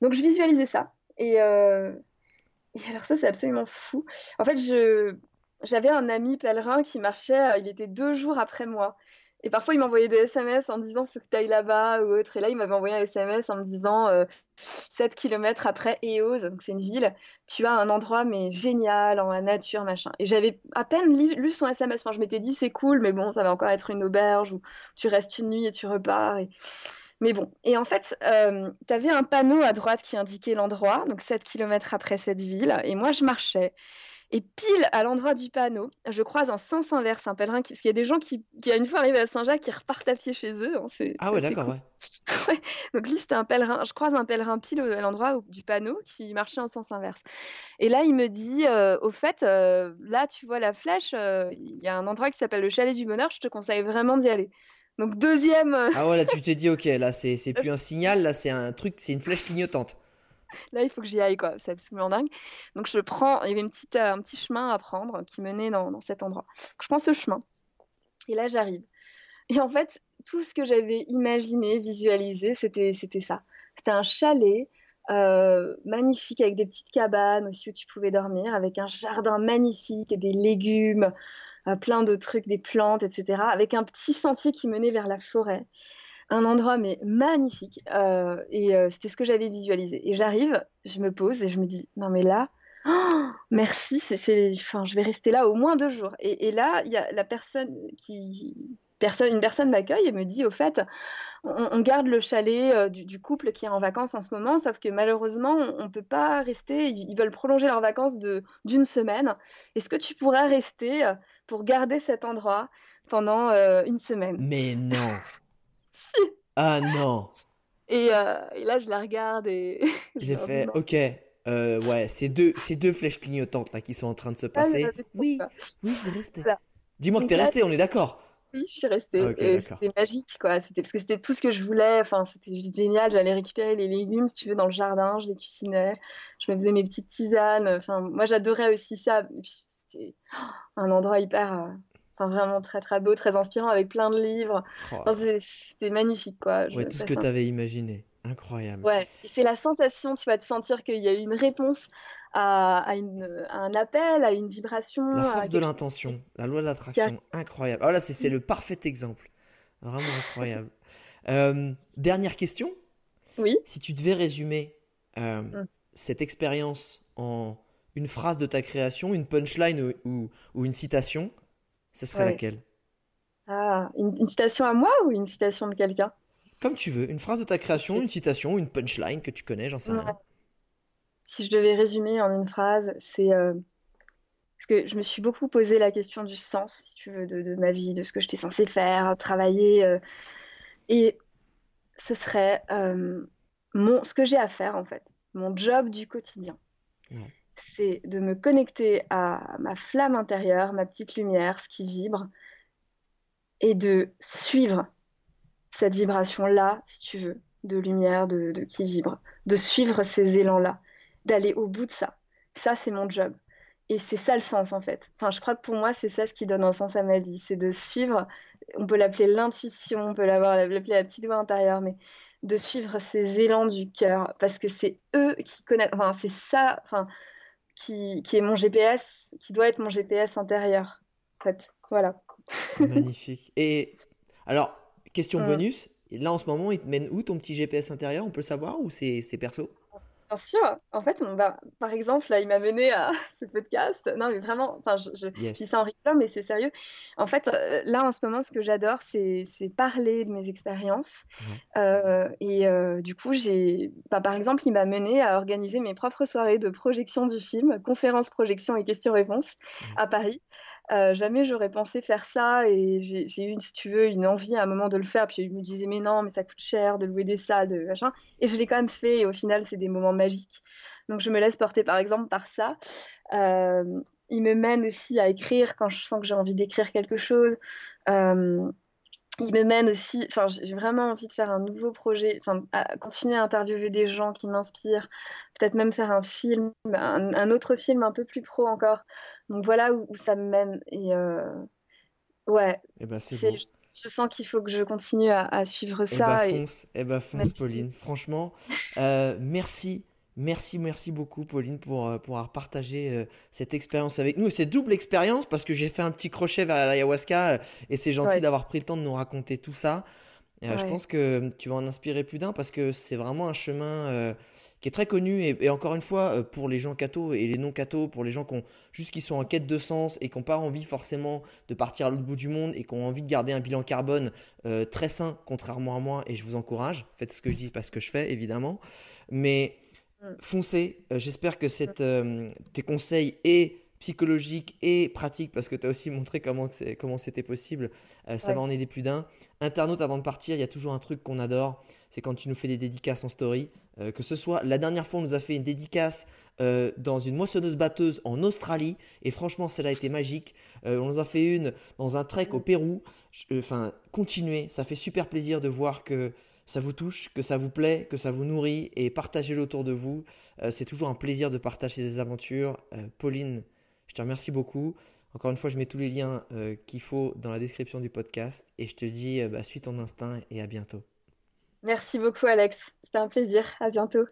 Donc, je visualisais ça. Et, euh, et alors ça, c'est absolument fou. En fait, j'avais un ami pèlerin qui marchait, euh, il était deux jours après moi. Et parfois, il m'envoyait des SMS en disant faut que tu ailles là-bas ou autre. Et là, il m'avait envoyé un SMS en me disant euh, 7 km après Eos, donc c'est une ville, tu as un endroit mais génial, en la nature, machin. Et j'avais à peine lu, son SMS. Enfin, je m'étais dit c'est cool, mais bon, ça va encore être une auberge où tu restes une nuit et tu repars. Mais bon, et en fait, euh, tu avais un panneau à droite qui indiquait l'endroit, donc 7 km après cette ville, et moi je marchais. Et pile à l'endroit du panneau, je croise en sens inverse un pèlerin, qui... parce qu'il y a des gens qui, qui, une fois arrivés à Saint-Jacques, qui repartent à pied chez eux. hein, c'est Ah ouais, d'accord, cool. ouais. Donc lui, c'était un pèlerin. Je croise un pèlerin pile à l'endroit où- du panneau qui marchait en sens inverse. Et là, il me dit, euh, au fait, euh, là, tu vois la flèche, euh, il y a un endroit qui s'appelle le Chalet du Bonheur, je te conseille vraiment d'y aller. Donc deuxième, euh, Ah ouais, là tu t'es dit, ok, là c'est c'est plus un signal, là c'est un truc, c'est une flèche clignotante. là, il faut que j'y aille, quoi. C'est absolument dingue. Donc je prends, il y avait une petite, euh, un petit chemin à prendre qui menait dans, dans cet endroit. Donc, je prends ce chemin. Et là, j'arrive. Et en fait, tout ce que j'avais imaginé, visualisé, c'était c'était ça. C'était un chalet euh, magnifique avec des petites cabanes aussi où tu pouvais dormir, avec un jardin magnifique, et des légumes, plein de trucs, des plantes, etc. Avec un petit sentier qui menait vers la forêt. Un endroit mais magnifique. Euh, et euh, c'était ce que j'avais visualisé. Et j'arrive, je me pose et je me dis, non mais là, oh, merci, c'est, enfin, je vais rester là au moins deux jours. Et, et là, il y a la personne qui, personne, une personne m'accueille et me dit, au fait, on, garde le chalet euh, du, couple qui est en vacances en ce moment, sauf que malheureusement, on ne peut pas rester. Ils, ils veulent prolonger leurs vacances de, d'une semaine. Est-ce que tu pourrais rester euh, pour garder cet endroit pendant euh, une semaine Mais non. Ah non. et, euh, et là, je la regarde et J'ai fait, non. ok, euh, ouais, c'est deux, c'est deux flèches clignotantes là qui sont en train de se Ah, passer. Oui, oui, je vais rester. Voilà. Dis-moi que t'es là, resté, on est d'accord. Oui, je suis restée. D'accord. c'était magique, quoi. C'était parce que c'était tout ce que je voulais. Enfin, c'était juste génial. J'allais récupérer les légumes, si tu veux, dans le jardin. Je les cuisinais. Je me faisais mes petites tisanes. Enfin, moi, j'adorais aussi ça. Et puis, c'était un endroit hyper, euh, enfin, vraiment très, très beau, très inspirant, avec plein de livres. Oh, Enfin, c'était magnique, quoi. Ouais, tout ce que un- t'avais imaginé. Incroyable. Ouais, c'est la sensation, tu vas te sentir qu'il y a eu une réponse à, à une, à un appel, à une vibration. La à force de l'intention, la loi de l'attraction, incroyable. Ah là, c'est c'est le parfait exemple. Vraiment incroyable. Euh, dernière question. Oui. Si tu devais résumer euh, Mm. cette expérience en une phrase de ta création, une punchline ou, ou- ou une citation, ce serait Ouais. laquelle? Ah, une, une citation à moi ou une citation de quelqu'un? Comme tu veux, une phrase de ta création, une citation, une punchline que tu connais, j'en sais Ouais. rien. Si je devais résumer en une phrase, c'est euh, parce que je me suis beaucoup posé la question du sens, si tu veux, de, de ma vie, de ce que j'étais censée faire, travailler, euh, et ce serait euh, mon, ce que j'ai à faire en fait, mon job du quotidien. Ouais. C'est de me connecter à ma flamme intérieure, ma petite lumière, ce qui vibre, et de suivre cette vibration-là, si tu veux, de lumière, de, qui vibre, de suivre ces élans-là, d'aller au bout de ça. Ça, c'est mon job. Et c'est ça le sens, en fait. Enfin, je crois que pour moi, c'est ça ce qui donne un sens à ma vie. C'est de suivre, on peut l'appeler l'intuition, on peut l'appeler la petite voix intérieure, mais de suivre ces élans du cœur. Parce que c'est eux qui connaissent, enfin, c'est ça, enfin, qui, qui est mon GPS, qui doit être mon GPS intérieur. En fait, voilà. Magnifique. Et alors, question mm. bonus, là en ce moment, il te mène où ton petit GPS intérieur? On peut le savoir ou c'est perso? Bien sûr. En fait, par exemple, là, il m'a mené à ce podcast. Non, mais vraiment, enfin, je, je dis ça en rigolant, mais c'est sérieux. En fait, euh, là, en ce moment, ce que j'adore, c'est parler de mes expériences. Euh, et euh, du coup, j'ai, bah, par exemple, il m'a mené à organiser mes propres soirées de projection du film, conférences, projections et questions-réponses à Paris. Euh, jamais j'aurais pensé faire ça et j'ai eu, si tu veux, une envie à un moment de le faire. Puis je me disais, mais non, mais ça coûte cher de louer des salles, de machin. Et je l'ai quand même fait et au final, c'est des moments magiques. Donc je me laisse porter par exemple par ça. Euh, il me mène aussi à écrire quand je sens que j'ai envie d'écrire quelque chose. Euh, il me mène aussi, enfin, j'ai vraiment envie de faire un nouveau projet, enfin, à continuer à interviewer des gens qui m'inspirent, peut-être même faire un film, un, autre film un peu plus pro encore. Donc voilà où, ça me mène. Et euh, ouais, et eh ben, c'est Je, sens qu'il faut que je continue à, suivre eh ça. Ben, fonce, et... Eh ben, fonce, Pauline. Franchement, euh, merci Merci, merci beaucoup, Pauline, pour, euh, pour avoir partagé euh, cette expérience avec nous. C'est double expérience parce que j'ai fait un petit crochet vers l'ayahuasca euh, et c'est gentil d'avoir pris le temps de nous raconter tout ça. Je pense que tu vas en inspirer plus d'un parce que c'est vraiment un chemin qui est très connu et, encore une fois, pour les gens cathos et les non cathos, pour les gens qui ont juste qui sont en quête de sens et qui n'ont pas envie forcément de partir à l'autre bout du monde et qui ont envie de garder un bilan carbone très sain, contrairement à moi, et je vous encourage. Faites ce que je dis, pas ce que je fais, évidemment. Mais. Foncez. Euh, j'espère que cette, euh, tes conseils et psychologiques et pratiques, parce que tu as aussi montré comment, comment c'était possible, euh, ça va en aider plus d'un. Internaute, avant de partir, il y a toujours un truc qu'on adore, c'est quand tu nous fais des dédicaces en story. que ce soit, la dernière fois, on nous a fait une dédicace dans une moissonneuse batteuse en Australie, et franchement, cela a été magique. on nous a fait une dans un trek au mm. Pérou. Enfin, continuez, ça fait super plaisir de voir que ça vous touche, que ça vous plaît, que ça vous nourrit et partagez-le autour de vous. Euh, c'est toujours un plaisir de partager ces aventures. Euh, Pauline, je te remercie beaucoup. Encore une fois, je mets tous les liens euh, qu'il faut dans la description du podcast et je te dis, bah, suis ton instinct et à bientôt. Merci beaucoup Alex, c'était un plaisir. À bientôt.